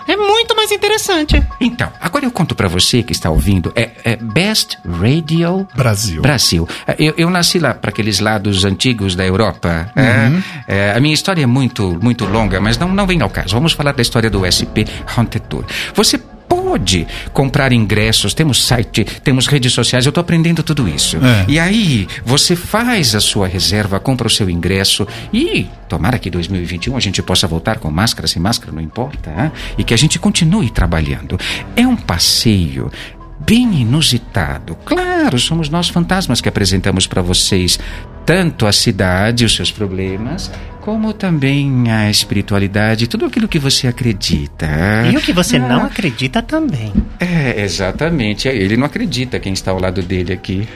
É muito mais interessante. Então, agora eu conto pra você que está ouvindo. É, é Best Radio Brasil. Brasil. É, Eu, eu nasci lá para aqueles lados antigos da Europa. é. É, a minha história é muito, muito longa, mas não, não vem ao caso. Vamos falar da história do SP Haunted Tour. Você pode comprar ingressos, temos site, temos redes sociais, eu estou aprendendo tudo isso. É. E aí, você faz a sua reserva, compra o seu ingresso e tomara que 2021 a gente possa voltar com máscara, sem máscara, não importa, hein? e que a gente continue trabalhando. É um passeio bem inusitado. Claro, somos nós fantasmas que apresentamos para vocês tanto a cidade, os seus problemas, como também a espiritualidade, tudo aquilo que você acredita. E o que você não acredita também. É, exatamente. Ele não acredita quem está ao lado dele aqui.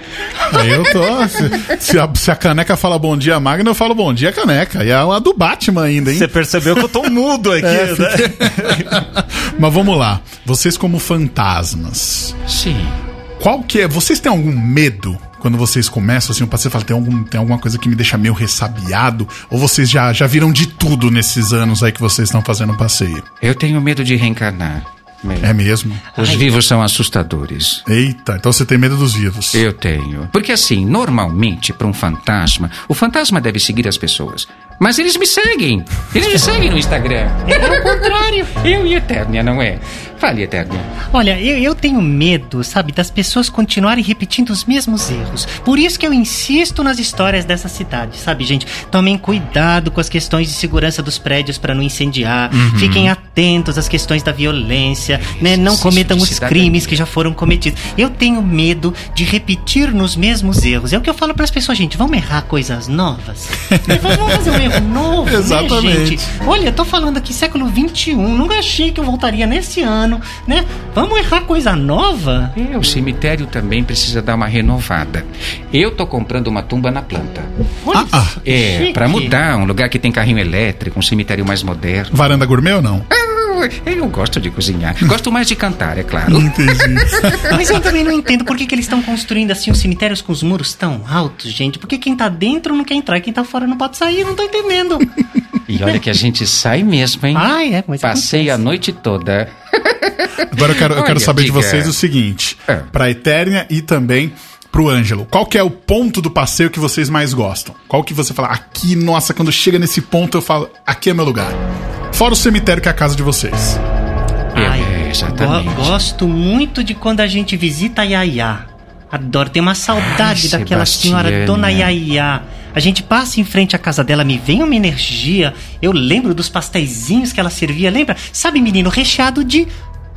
Eu tô. Se, se a, se a caneca fala bom dia, Magno, eu falo bom dia, caneca. E é a do Batman ainda, hein? Você percebeu que eu tô mudo aqui, É, né? [LAUGHS] Mas vamos lá. Vocês, como fantasmas, Sim. qual que é. Vocês têm algum medo quando vocês começam assim, o passeio fala, tem, algum, tem alguma coisa que me deixa meio ressabiado? Ou vocês já, já viram de tudo nesses anos aí que vocês estão fazendo o passeio? Eu tenho medo de reencarnar. Meio. É mesmo? Os vivos são assustadores. Eita, então você tem medo dos vivos. Eu tenho. Porque assim, normalmente, para um fantasma, o fantasma deve seguir as pessoas. Mas eles me seguem. Eles me seguem no Instagram. É o contrário. Eu e Eternia, não é? Fale, Eternia. Olha, eu, eu tenho medo, sabe, das pessoas continuarem repetindo os mesmos erros. Por isso que eu insisto nas histórias dessa cidade, sabe, gente? Tomem cuidado com as questões de segurança dos prédios para não incendiar. Uhum. Fiquem atentos às questões da violência, né? Não cometam os crimes que já foram cometidos. Eu tenho medo de repetir nos mesmos erros. É o que eu falo para as pessoas, gente. Vamos errar coisas novas. [LAUGHS] Vamos fazer um erro novo, Exatamente. né, gente? Olha, eu tô falando aqui século XXI. Nunca achei que eu voltaria nesse ano, né? Vamos errar coisa nova? É, o cemitério também precisa dar uma renovada. Eu tô comprando uma tumba na planta. Olha, Ah, É, chique. para mudar, um lugar que tem carrinho elétrico, um cemitério mais moderno. Varanda gourmet ou não? Eu, eu gosto de cozinhar. Gosto mais de cantar, é claro. [LAUGHS] Mas eu também não entendo por que, que eles estão construindo assim os cemitérios com os muros tão altos, gente. Porque quem tá dentro não quer entrar, e quem tá fora não pode sair, não tô entendendo. E olha que a gente sai mesmo, hein? Ai, é, mas Passei a acontece. noite toda. Agora eu quero, eu quero Olha, saber de diga. vocês o seguinte: É. pra Eternia e também pro Ângelo. Qual que é o ponto do passeio que vocês mais gostam? Qual que você fala, aqui, nossa, quando chega nesse ponto eu falo, aqui é meu lugar. Fora o cemitério que é a casa de vocês. Ai, É, exatamente. go- gosto muito de quando a gente visita a Yaya. Adoro, tenho uma saudade Ai, daquela senhora. Dona Yaya. A gente passa em frente à casa dela, me vem uma energia. Eu lembro dos pastéisinhos que ela servia, lembra? Sabe, menino, recheado de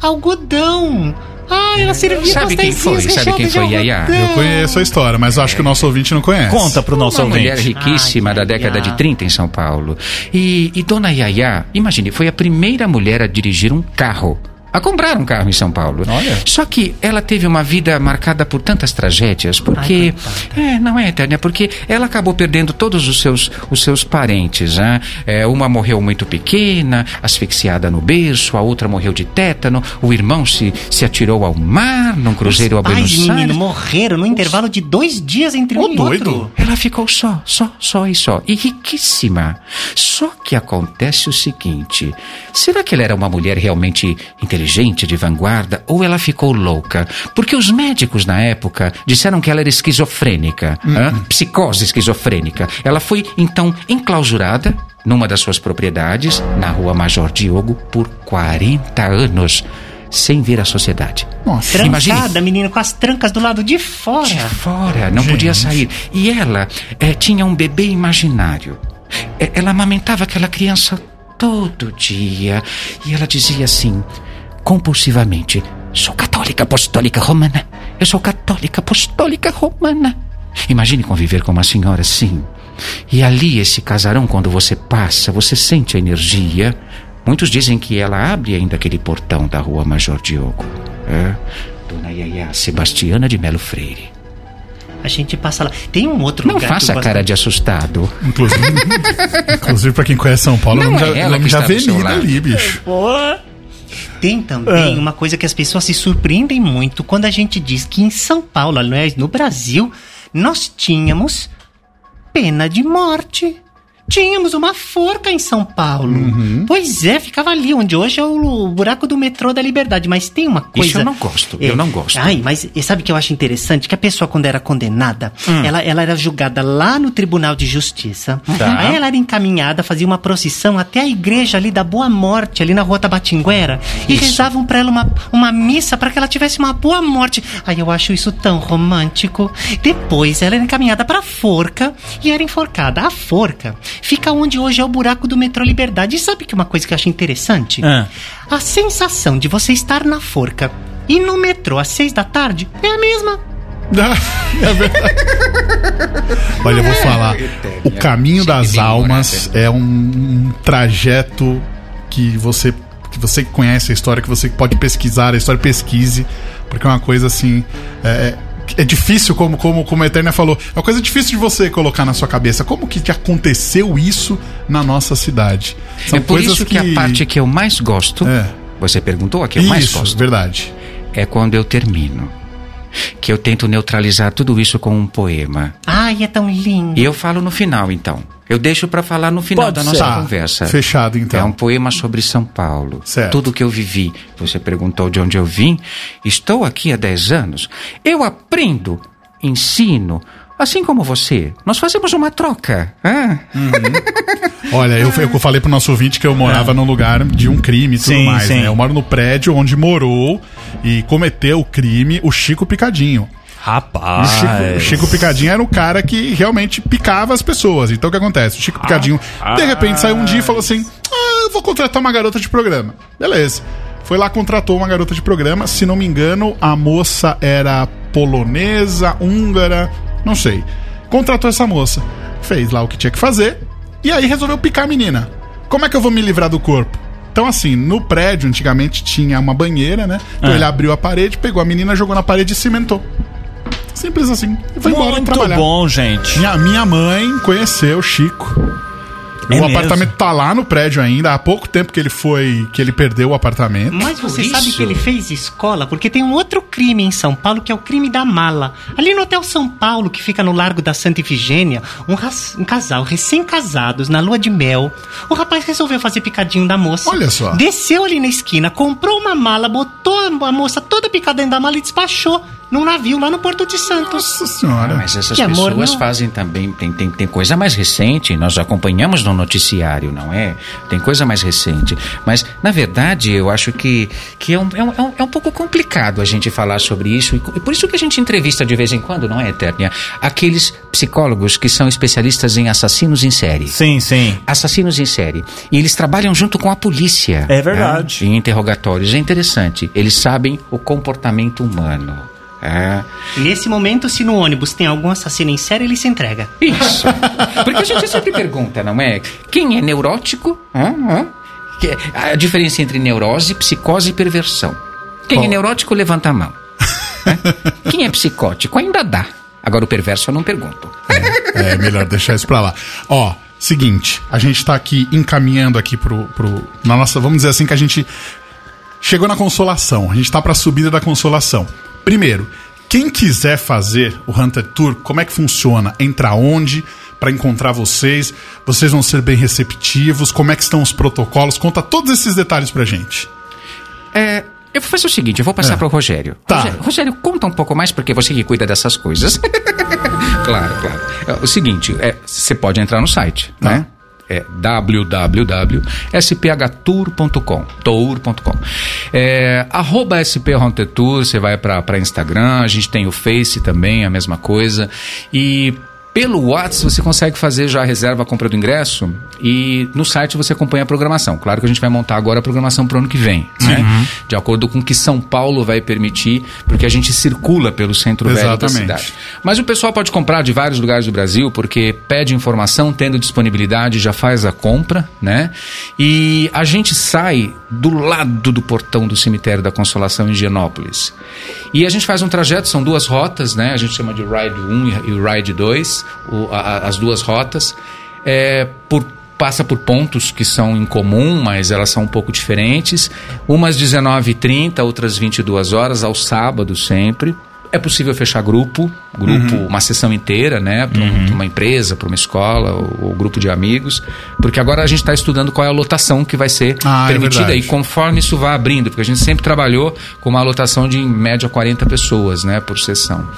algodão. Ah, ela servia Sabe quem foi? Sabe quem foi, Yaya? algodão. Eu conheço a história, mas acho que o nosso ouvinte não conhece. Conta pro nosso Uma mulher ouvinte. riquíssima Ai, da década de 30 em São Paulo. E, e Dona Yaya, imagine, foi a primeira mulher a dirigir um carro. A comprar um carro em São Paulo. Olha. Só que ela teve uma vida marcada por tantas tragédias, porque. é, não é, Eternia, porque ela acabou perdendo todos os seus, os seus parentes. Né? É, uma morreu muito pequena, asfixiada no berço, a outra morreu de tétano, o irmão se, se atirou ao mar num cruzeiro a Os pais, Buenos menino, Aires. morreram no intervalo de dois dias entre um Ô, e doido. outro. Ela ficou só, só, só e só. E riquíssima. Só que acontece o seguinte: será que ela era uma mulher realmente inteligente, de vanguarda, ou ela ficou louca? Porque os médicos na época disseram que ela era esquizofrênica, hã? psicose esquizofrênica. Ela foi então enclausurada numa das suas propriedades, na rua Major Diogo, por 40 anos, sem ver a sociedade. Nossa. Trancada, menino, com as trancas do lado de fora. De fora, não podia sair. E ela eh, tinha um bebê imaginário. Eh, ela amamentava aquela criança todo dia. E ela dizia assim, compulsivamente: Sou católica apostólica romana. Eu sou católica apostólica romana. Imagine conviver com uma senhora assim. E ali, esse casarão, quando você passa, você sente a energia. Muitos dizem que ela abre ainda aquele portão da rua Major Diogo. É? Dona Yaya Sebastiana de Melo Freire. A gente passa lá. Tem um outro Não lugar que eu faça gosto cara de assustado. Inclusive, [LAUGHS] inclusive pra quem conhece São Paulo, Não vamos é já, ela já avenida ali, bicho. Tem Ah. também uma coisa que as pessoas se surpreendem muito quando a gente diz que em São Paulo, aliás, no Brasil, nós tínhamos pena de morte. Tínhamos uma forca em São Paulo. Uhum. Pois é, ficava ali, onde hoje é o, buraco do metrô da Liberdade. Mas tem uma coisa. Isso eu não gosto, eu não gosto. Ai, mas e sabe o que eu acho interessante? Que a pessoa, quando era condenada, Hum. ela, ela era julgada lá no Tribunal de Justiça. Tá. Aí ela era encaminhada, fazia uma procissão até a igreja ali da Boa Morte, ali na rua Tabatinguera. E Isso. rezavam pra ela uma, uma missa para que ela tivesse uma boa morte. Ai, eu acho isso tão romântico. Depois ela era encaminhada pra forca e era enforcada. A forca fica onde hoje é o buraco do metrô Liberdade. E sabe que uma coisa que eu acho interessante? Ah. A sensação de você estar na forca e no metrô às seis da tarde é a mesma. [LAUGHS] É verdade. Olha, eu vou falar. O caminho das almas é um, um trajeto que você que você conhece a história, que você pode pesquisar a história, pesquise, porque é uma coisa assim. É, é difícil, como, como, como a Eterna falou, é uma coisa difícil de você colocar na sua cabeça. Como que aconteceu isso na nossa cidade? São é por coisas isso que... a parte que eu mais gosto, É. você perguntou a que eu mais Isso, gosto, verdade. é quando eu termino. Que eu tento neutralizar tudo isso com um poema. Ai, é tão lindo. E eu falo no final, então. Eu deixo pra falar no final Pode da ser. nossa Tá, conversa. fechado, então. É um poema sobre São Paulo. Certo. Tudo que eu vivi. Você perguntou de onde eu vim. Estou aqui há 10 anos. Eu aprendo, ensino. Assim como você, nós fazemos uma troca. Ah, Olha, eu, eu falei pro nosso ouvinte que eu morava num lugar de um crime e tudo Sim, mais, sim. né? Eu moro no prédio onde morou e cometeu o crime o Chico Picadinho. O Rapaz. Chico, o Chico Picadinho era o cara que realmente picava as pessoas. Então o que acontece? O Chico Picadinho, de repente, saiu um dia e falou assim: Ah, eu vou contratar uma garota de programa. Beleza. Foi lá, contratou uma garota de programa. Se não me engano, a moça era polonesa, húngara, não sei. Contratou essa moça. Fez lá o que tinha que fazer. E aí resolveu picar a menina. Como é que eu vou me livrar do corpo? Então, assim, no prédio, antigamente tinha uma banheira, né? Então Ah. ele abriu a parede, pegou a menina, jogou na parede e cimentou. Simples assim. E foi embora Muito trabalhar. bom, gente. Minha, minha mãe conheceu o Chico. É o mesmo? apartamento tá lá no prédio ainda. Há pouco tempo que ele foi. que ele perdeu o apartamento. Mas você Por sabe isso? que ele fez escola porque tem um outro crime em São Paulo que é o crime da mala. Ali no Hotel São Paulo, que fica no Largo da Santa Ifigênia, um, um casal recém-casados na lua de mel. O rapaz resolveu fazer picadinho da moça. Olha só. Desceu ali na esquina, comprou uma mala, botou a a moça toda picada dentro da mala e despachou num navio lá no Porto de Santos. Nossa senhora. mas essas Que pessoas fazem também. Tem, tem, tem coisa mais recente, nós acompanhamos no noticiário, não é? Tem coisa mais recente. Mas, na verdade, eu acho que, que é, um, é, um, é um- é pouco complicado a gente falar sobre isso. E e por isso que a gente entrevista de vez em quando, não é, Eternia? Aqueles psicólogos que são especialistas em assassinos em série. Sim, sim. assassinos em série. E eles trabalham junto com a polícia. É verdade. né? Em interrogatórios. É interessante. Eles sabem o comportamento humano. É. Nesse momento, se no ônibus tem algum assassino em série, ele se entrega. Isso. Porque a gente sempre pergunta, não é? Quem é neurótico? Que- A diferença entre neurose, psicose e perversão. Quem é Bom. neurótico, levanta a mão. Hã? Quem é psicótico? Ainda dá. Agora o perverso eu não pergunto. É melhor deixar isso pra lá. Ó, seguinte, a gente tá aqui encaminhando aqui pro, pro. Na nossa. Vamos dizer assim que a gente chegou na consolação. A gente tá pra subida da consolação. Primeiro, quem quiser fazer o Hunter Tour, como é que funciona? Entra onde? Pra encontrar vocês, vocês vão ser bem receptivos, como é que estão os protocolos, conta todos esses detalhes pra gente. É, eu vou fazer o seguinte, eu vou passar É. pro Rogério. Tá. Rogério. Rogério, conta um pouco mais, porque você que cuida dessas coisas. [LAUGHS] claro, claro. É, o seguinte, é, você pode entrar no site, Tá. né? É www.sphtour.com, tour.com. É, arroba SP Haunted Tour, você vai para Instagram, a gente tem o Face também, a mesma coisa. E pelo WhatsApp você consegue fazer já a reserva, a compra do ingresso e no site você acompanha a programação. Claro que a gente vai montar agora a programação para o ano que vem, né? De acordo com o que São Paulo vai permitir, porque a gente circula pelo centro velho da Exatamente. cidade. Mas o pessoal pode comprar de vários lugares do Brasil, porque pede informação, tendo disponibilidade, já faz a compra, né? E a gente sai do lado do portão do cemitério da Consolação em Higienópolis. E a gente faz um trajeto, são duas rotas, né? A gente chama de Ride 1 e- e Ride 2, o- a- as duas rotas. É, por passa por pontos que são em comum, mas elas são um pouco diferentes. Umas 19h30, outras 22 horas, ao sábado sempre. É possível fechar grupo, grupo, uma sessão inteira, né? Para uma empresa, para uma escola, ou, ou grupo de amigos. Porque agora a gente está estudando qual é a lotação que vai ser Ah, é permitida. verdade. e conforme isso vai abrindo, porque a gente sempre trabalhou com uma lotação de em média 40 pessoas, né? Por sessão.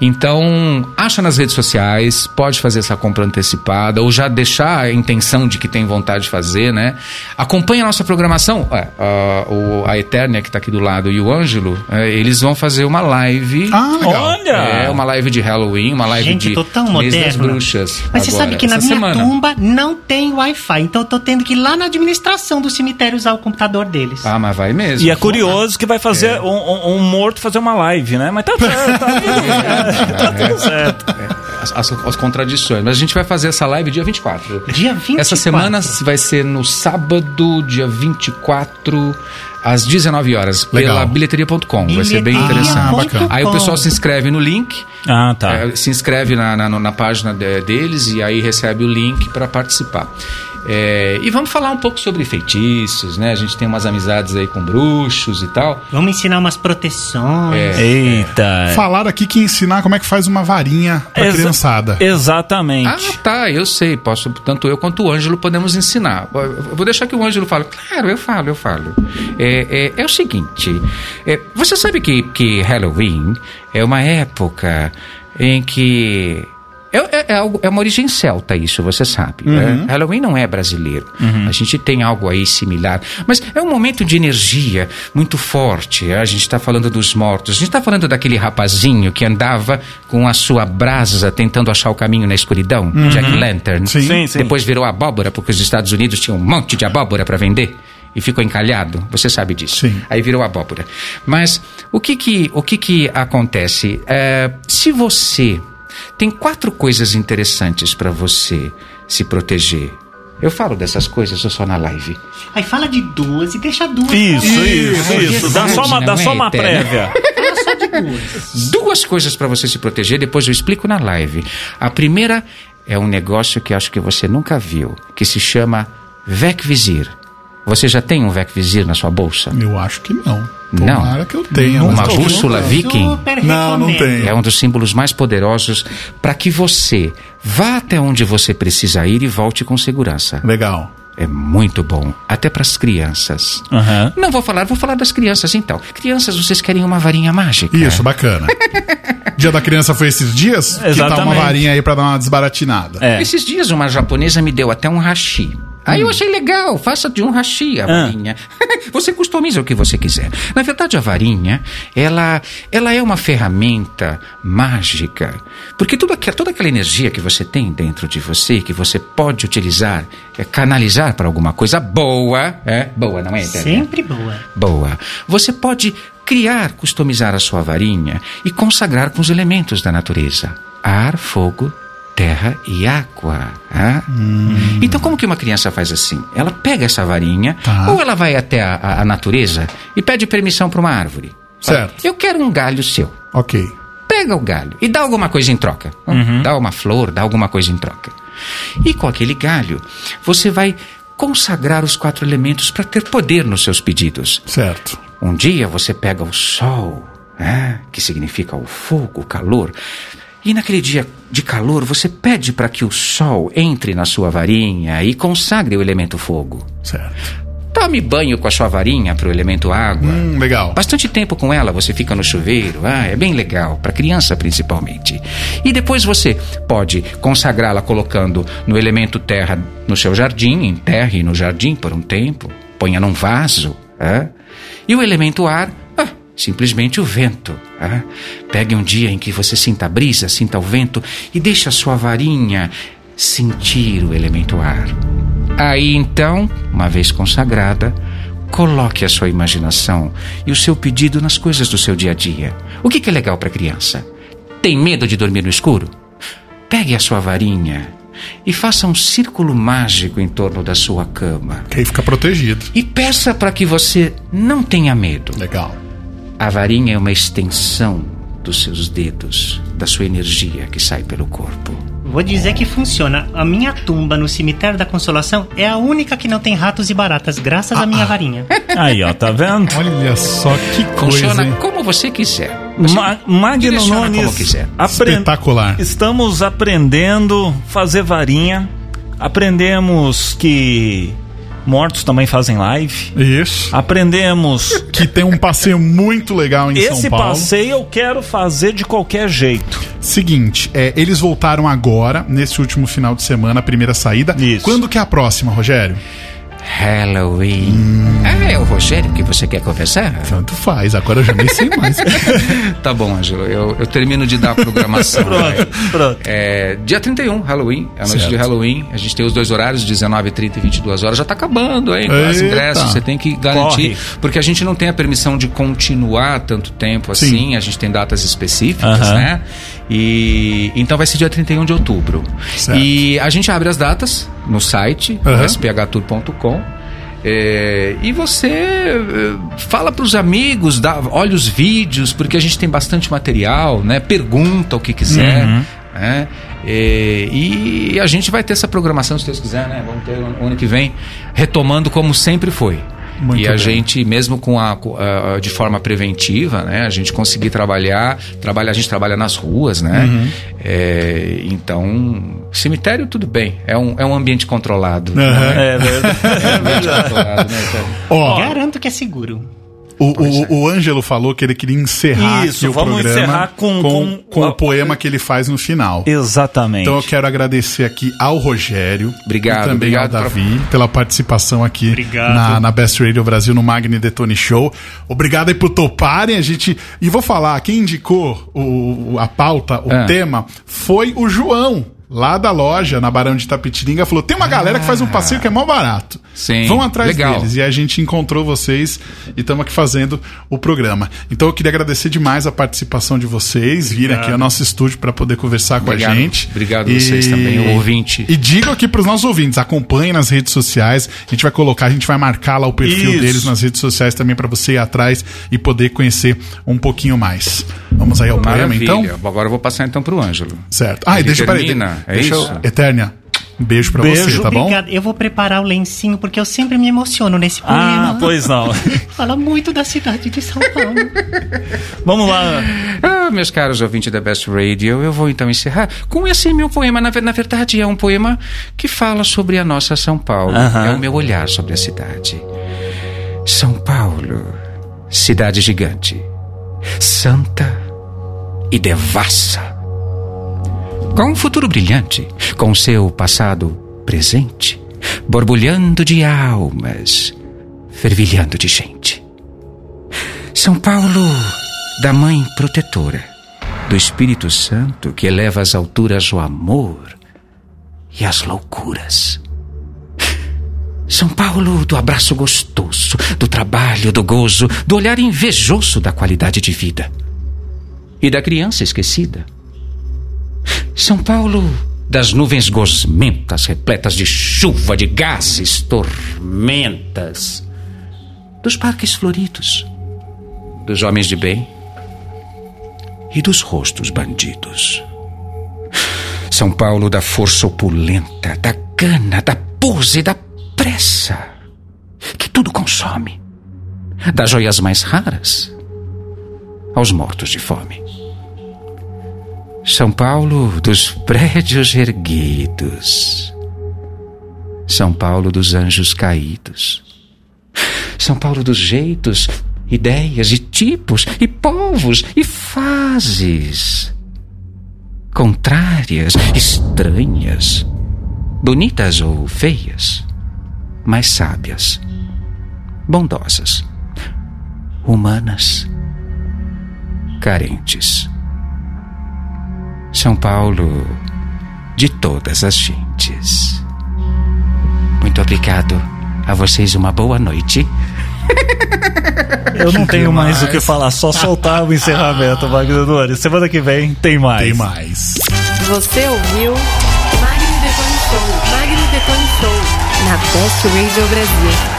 Então, acha nas redes sociais, pode fazer essa compra antecipada, ou já deixar a intenção de que tem vontade de fazer, né? Acompanhe a nossa programação. É, a, o- a Eternia, que está aqui do lado, e o Ângelo, é, eles vão fazer uma live. Ah, legal. Olha! É, uma live de Halloween, uma live Gente, de tô tão Mês das. Bruxas. Mas você agora, sabe que na minha semana. tumba não tem Wi-Fi, então eu tô tendo que ir lá na administração do cemitério usar o computador deles. Ah, mas vai mesmo. E é curioso que vai fazer um, um- um morto fazer uma live, né? Mas tá certo, tá, tudo- [LAUGHS] tá tudo certo. As, as- as contradições. Mas a gente vai fazer essa live dia 24. Dia 24. Essa semana vai ser no sábado, dia 24, às 19 horas, Legal. pela bilheteria.com. Vai ser bem interessante. Ah, bacana. Aí o pessoal se inscreve no link, Ah, tá. é, se inscreve na, na, na página de- deles e aí recebe o link para participar. É, e vamos falar um pouco sobre feitiços, né? A gente tem umas amizades aí com bruxos e tal. Vamos ensinar umas proteções. É. Eita. Falaram aqui que ensinar como é que faz uma varinha pra Exa- criançada. Exatamente. Ah, tá, eu sei. Posso, tanto eu quanto o Ângelo podemos ensinar. Eu vou deixar que o Ângelo fale. Claro, eu falo, eu falo. É, é, é o seguinte: é, você sabe que, que Halloween é uma época em que. É, é, é algo- é uma origem celta, isso, você sabe. né? Halloween não é brasileiro. A gente tem algo aí similar. Mas é um momento de energia muito forte. A gente está falando dos mortos. A gente está falando daquele rapazinho que andava com a sua brasa tentando achar o caminho na escuridão. Jack Lantern. Sim. Sim, sim. Depois virou abóbora, porque os Estados Unidos tinham um monte de abóbora para vender. E ficou encalhado, você sabe disso. Sim. Aí virou abóbora. Mas o que que, o que, que acontece? É, se você tem quatro coisas interessantes para você se proteger. Eu falo dessas coisas ou só na live? Aí fala de duas e deixa duas. Isso, lá. isso, isso. Dá só uma, dá Não é só uma prévia. Fala só de duas. Duas coisas para você se proteger, depois eu explico na live. A primeira é um negócio que acho que você nunca viu, que se chama Vecvisir. Você já tem um Vecvisir na sua bolsa? Eu acho que não. Não. Tomara que eu tenha. Uma bússola vendo. viking? Não, não tem. É um dos símbolos mais poderosos para que você vá até onde você precisa ir e volte com segurança. Legal. É muito bom, até para as crianças. Aham. Não vou falar, vou falar das crianças então. Crianças, vocês querem uma varinha mágica? Isso, bacana. [LAUGHS] Dia da criança foi esses dias? Que tá uma Exatamente. varinha aí pra dar uma desbaratinada. É. Esses dias uma japonesa me deu até um hashi. Aí eu achei legal, faça de um hashi a Ah. varinha. [LAUGHS] você customiza o que você quiser. Na verdade, a varinha, ela, ela é uma ferramenta mágica. Porque tudo toda aquela energia que você tem dentro de você, que você pode utilizar, é, canalizar para alguma coisa boa, é? Boa, não é? Sempre boa. Boa. Você pode criar, customizar a sua varinha e consagrar com os elementos da natureza: ar, fogo, terra e água. ah? Então, como que uma criança faz assim? Ela pega essa varinha, Tá. ou ela vai até a, a- a natureza e pede permissão para uma árvore. Fala, Certo. Eu quero um galho seu. Ok. Pega o galho e dá alguma coisa em troca. Hum, Dá uma flor, dá alguma coisa em troca. E com aquele galho, você vai consagrar os quatro elementos para ter poder nos seus pedidos. Certo. Um dia você pega o sol, que significa o fogo, o calor, e naquele dia de calor você pede para que o sol entre na sua varinha e consagre o elemento fogo. Certo. Tome banho com a sua varinha para o elemento água. Hum, legal. Bastante tempo com ela, você fica no chuveiro, ah, é bem legal, para criança principalmente. E depois você pode consagrá-la colocando no elemento terra no seu jardim, enterre no jardim por um tempo, ponha num vaso. é? E o elemento ar, simplesmente o vento. é? Pegue um dia em que você sinta a brisa, sinta o vento e deixe a sua varinha sentir o elemento ar. Aí então, uma vez consagrada, coloque a sua imaginação e o seu pedido nas coisas do seu dia a dia. O que que é legal para criança? Tem medo de dormir no escuro? Pegue a sua varinha e faça um círculo mágico em torno da sua cama. Que aí fica protegido. E peça para que você não tenha medo. Legal. A varinha é uma extensão dos seus dedos, da sua energia que sai pelo corpo. Vou dizer que funciona. A minha tumba no cemitério da Consolação é a única que não tem ratos e baratas, graças à minha varinha. [LAUGHS] Aí, ó, tá vendo? Olha só que coisa. Funciona como você quiser. Você Ma Magno Nunes, quiser. apren- Espetacular. Estamos aprendendo fazer varinha. Aprendemos que mortos também fazem live. Isso. Aprendemos [LAUGHS] Que tem um passeio muito legal em esse São Paulo. passeio eu quero fazer de qualquer jeito. Seguinte, é, eles voltaram agora, nesse último final de semana, a primeira saída. Isso. Quando que é a próxima, Rogério? Halloween. Hum. Ah, é o Rogério que você quer conversar? Tanto faz, agora eu já nem sei mais. [LAUGHS] Tá bom, Ângelo. Eu, eu termino de dar a programação. [LAUGHS] Pronto, pronto. É, dia 31, Halloween, é a noite Certo. de Halloween. A gente tem os dois horários, 19 30 e 22 horas. Já tá acabando aí com os ingressos. Você tem que garantir. Corre. Porque a gente não tem a permissão de continuar tanto tempo assim. Sim. A gente tem datas específicas, Aham. né? E então vai ser dia 31 de outubro. Certo. E a gente abre as datas no site, Aham. sphtour.com. É, e você eh, fala para os amigos, dá, olha os vídeos, porque a gente tem bastante material, né? Pergunta o que quiser. Uhum. né? É, e a gente vai ter essa programação, se Deus quiser, né? Vamos ter o ano que vem, retomando como sempre foi. Muito e a bem. gente, mesmo com a, de forma preventiva, né? A gente conseguir trabalhar, trabalha, a gente trabalha nas ruas, né? Uhum. É, então, cemitério tudo bem, é um, é um ambiente controlado. Aham. É verdade. É um ambiente [LAUGHS] controlado, né? Ó, Garanto que é seguro. O, o, o Ângelo falou que ele queria encerrar Isso, o vamos programa encerrar com- com, com- o poema que ele faz no final. Exatamente. Então eu quero agradecer aqui ao Rogério Obrigado, e também obrigado ao Davi pela participação aqui Obrigado. na, na Best Radio Brasil no Magni Detone Show. Obrigado aí por toparem a gente. E vou falar, quem indicou o, a pauta, o Ah. tema, foi o João. Lá da loja, na Barão de Tapitininga, falou: tem uma galera que faz um passeio que é mó barato. Sim, Vão atrás legal. deles. E a gente encontrou vocês e estamos aqui fazendo o programa. Então eu queria agradecer demais a participação de vocês, virem aqui ao nosso estúdio para poder conversar com Obrigado. a gente. Obrigado a vocês também, o ouvinte. E digo aqui para os nossos ouvintes, acompanhem nas redes sociais. A gente vai colocar, a gente vai marcar lá o perfil Isso. deles nas redes sociais também para você ir atrás e poder conhecer um pouquinho mais. Vamos aí ao Maravilha. então? Agora eu vou passar então pro Ângelo. Certo. Ah, e deixa peraí, termina, é deixa eu- isso? Eternia, um beijo para Beijo. você, tá bom? Obrigada. Eu vou preparar o lencinho porque eu sempre me emociono nesse Ah, poema. pois não. [LAUGHS] Fala muito da cidade de São Paulo. Vamos lá. Ah, meus caros ouvintes da Best Radio, eu vou então encerrar com esse meu poema. Na, na verdade, é um poema que fala sobre a nossa São Paulo. Aham. É o meu olhar sobre a cidade. São Paulo, cidade gigante, santa e devassa. Com um futuro brilhante, com seu passado presente, borbulhando de almas, fervilhando de gente. São Paulo, da Mãe Protetora, do Espírito Santo que eleva às alturas o amor e as loucuras. São Paulo do abraço gostoso, do trabalho, do gozo, do olhar invejoso da qualidade de vida e da criança esquecida. São Paulo das nuvens gosmentas, repletas de chuva, de gases, tormentas, dos parques floridos, dos homens de bem e dos rostos bandidos. São Paulo da força opulenta, da gana, da pose, da pressa, que tudo consome, das joias mais raras aos mortos de fome. São Paulo dos prédios erguidos. São Paulo dos anjos caídos. São Paulo dos jeitos, ideias e tipos e povos e fases. contrárias, estranhas, bonitas ou feias, mas sábias, bondosas, humanas, carentes. São Paulo de todas as gentes. Muito obrigado a vocês, uma boa noite. Eu não tenho mais o que falar, só soltar o encerramento, Magno Nunes. Semana que vem tem mais. Tem mais. Você ouviu Magno Detone Show. Magno Detone Show. Na Best Radio Brasil.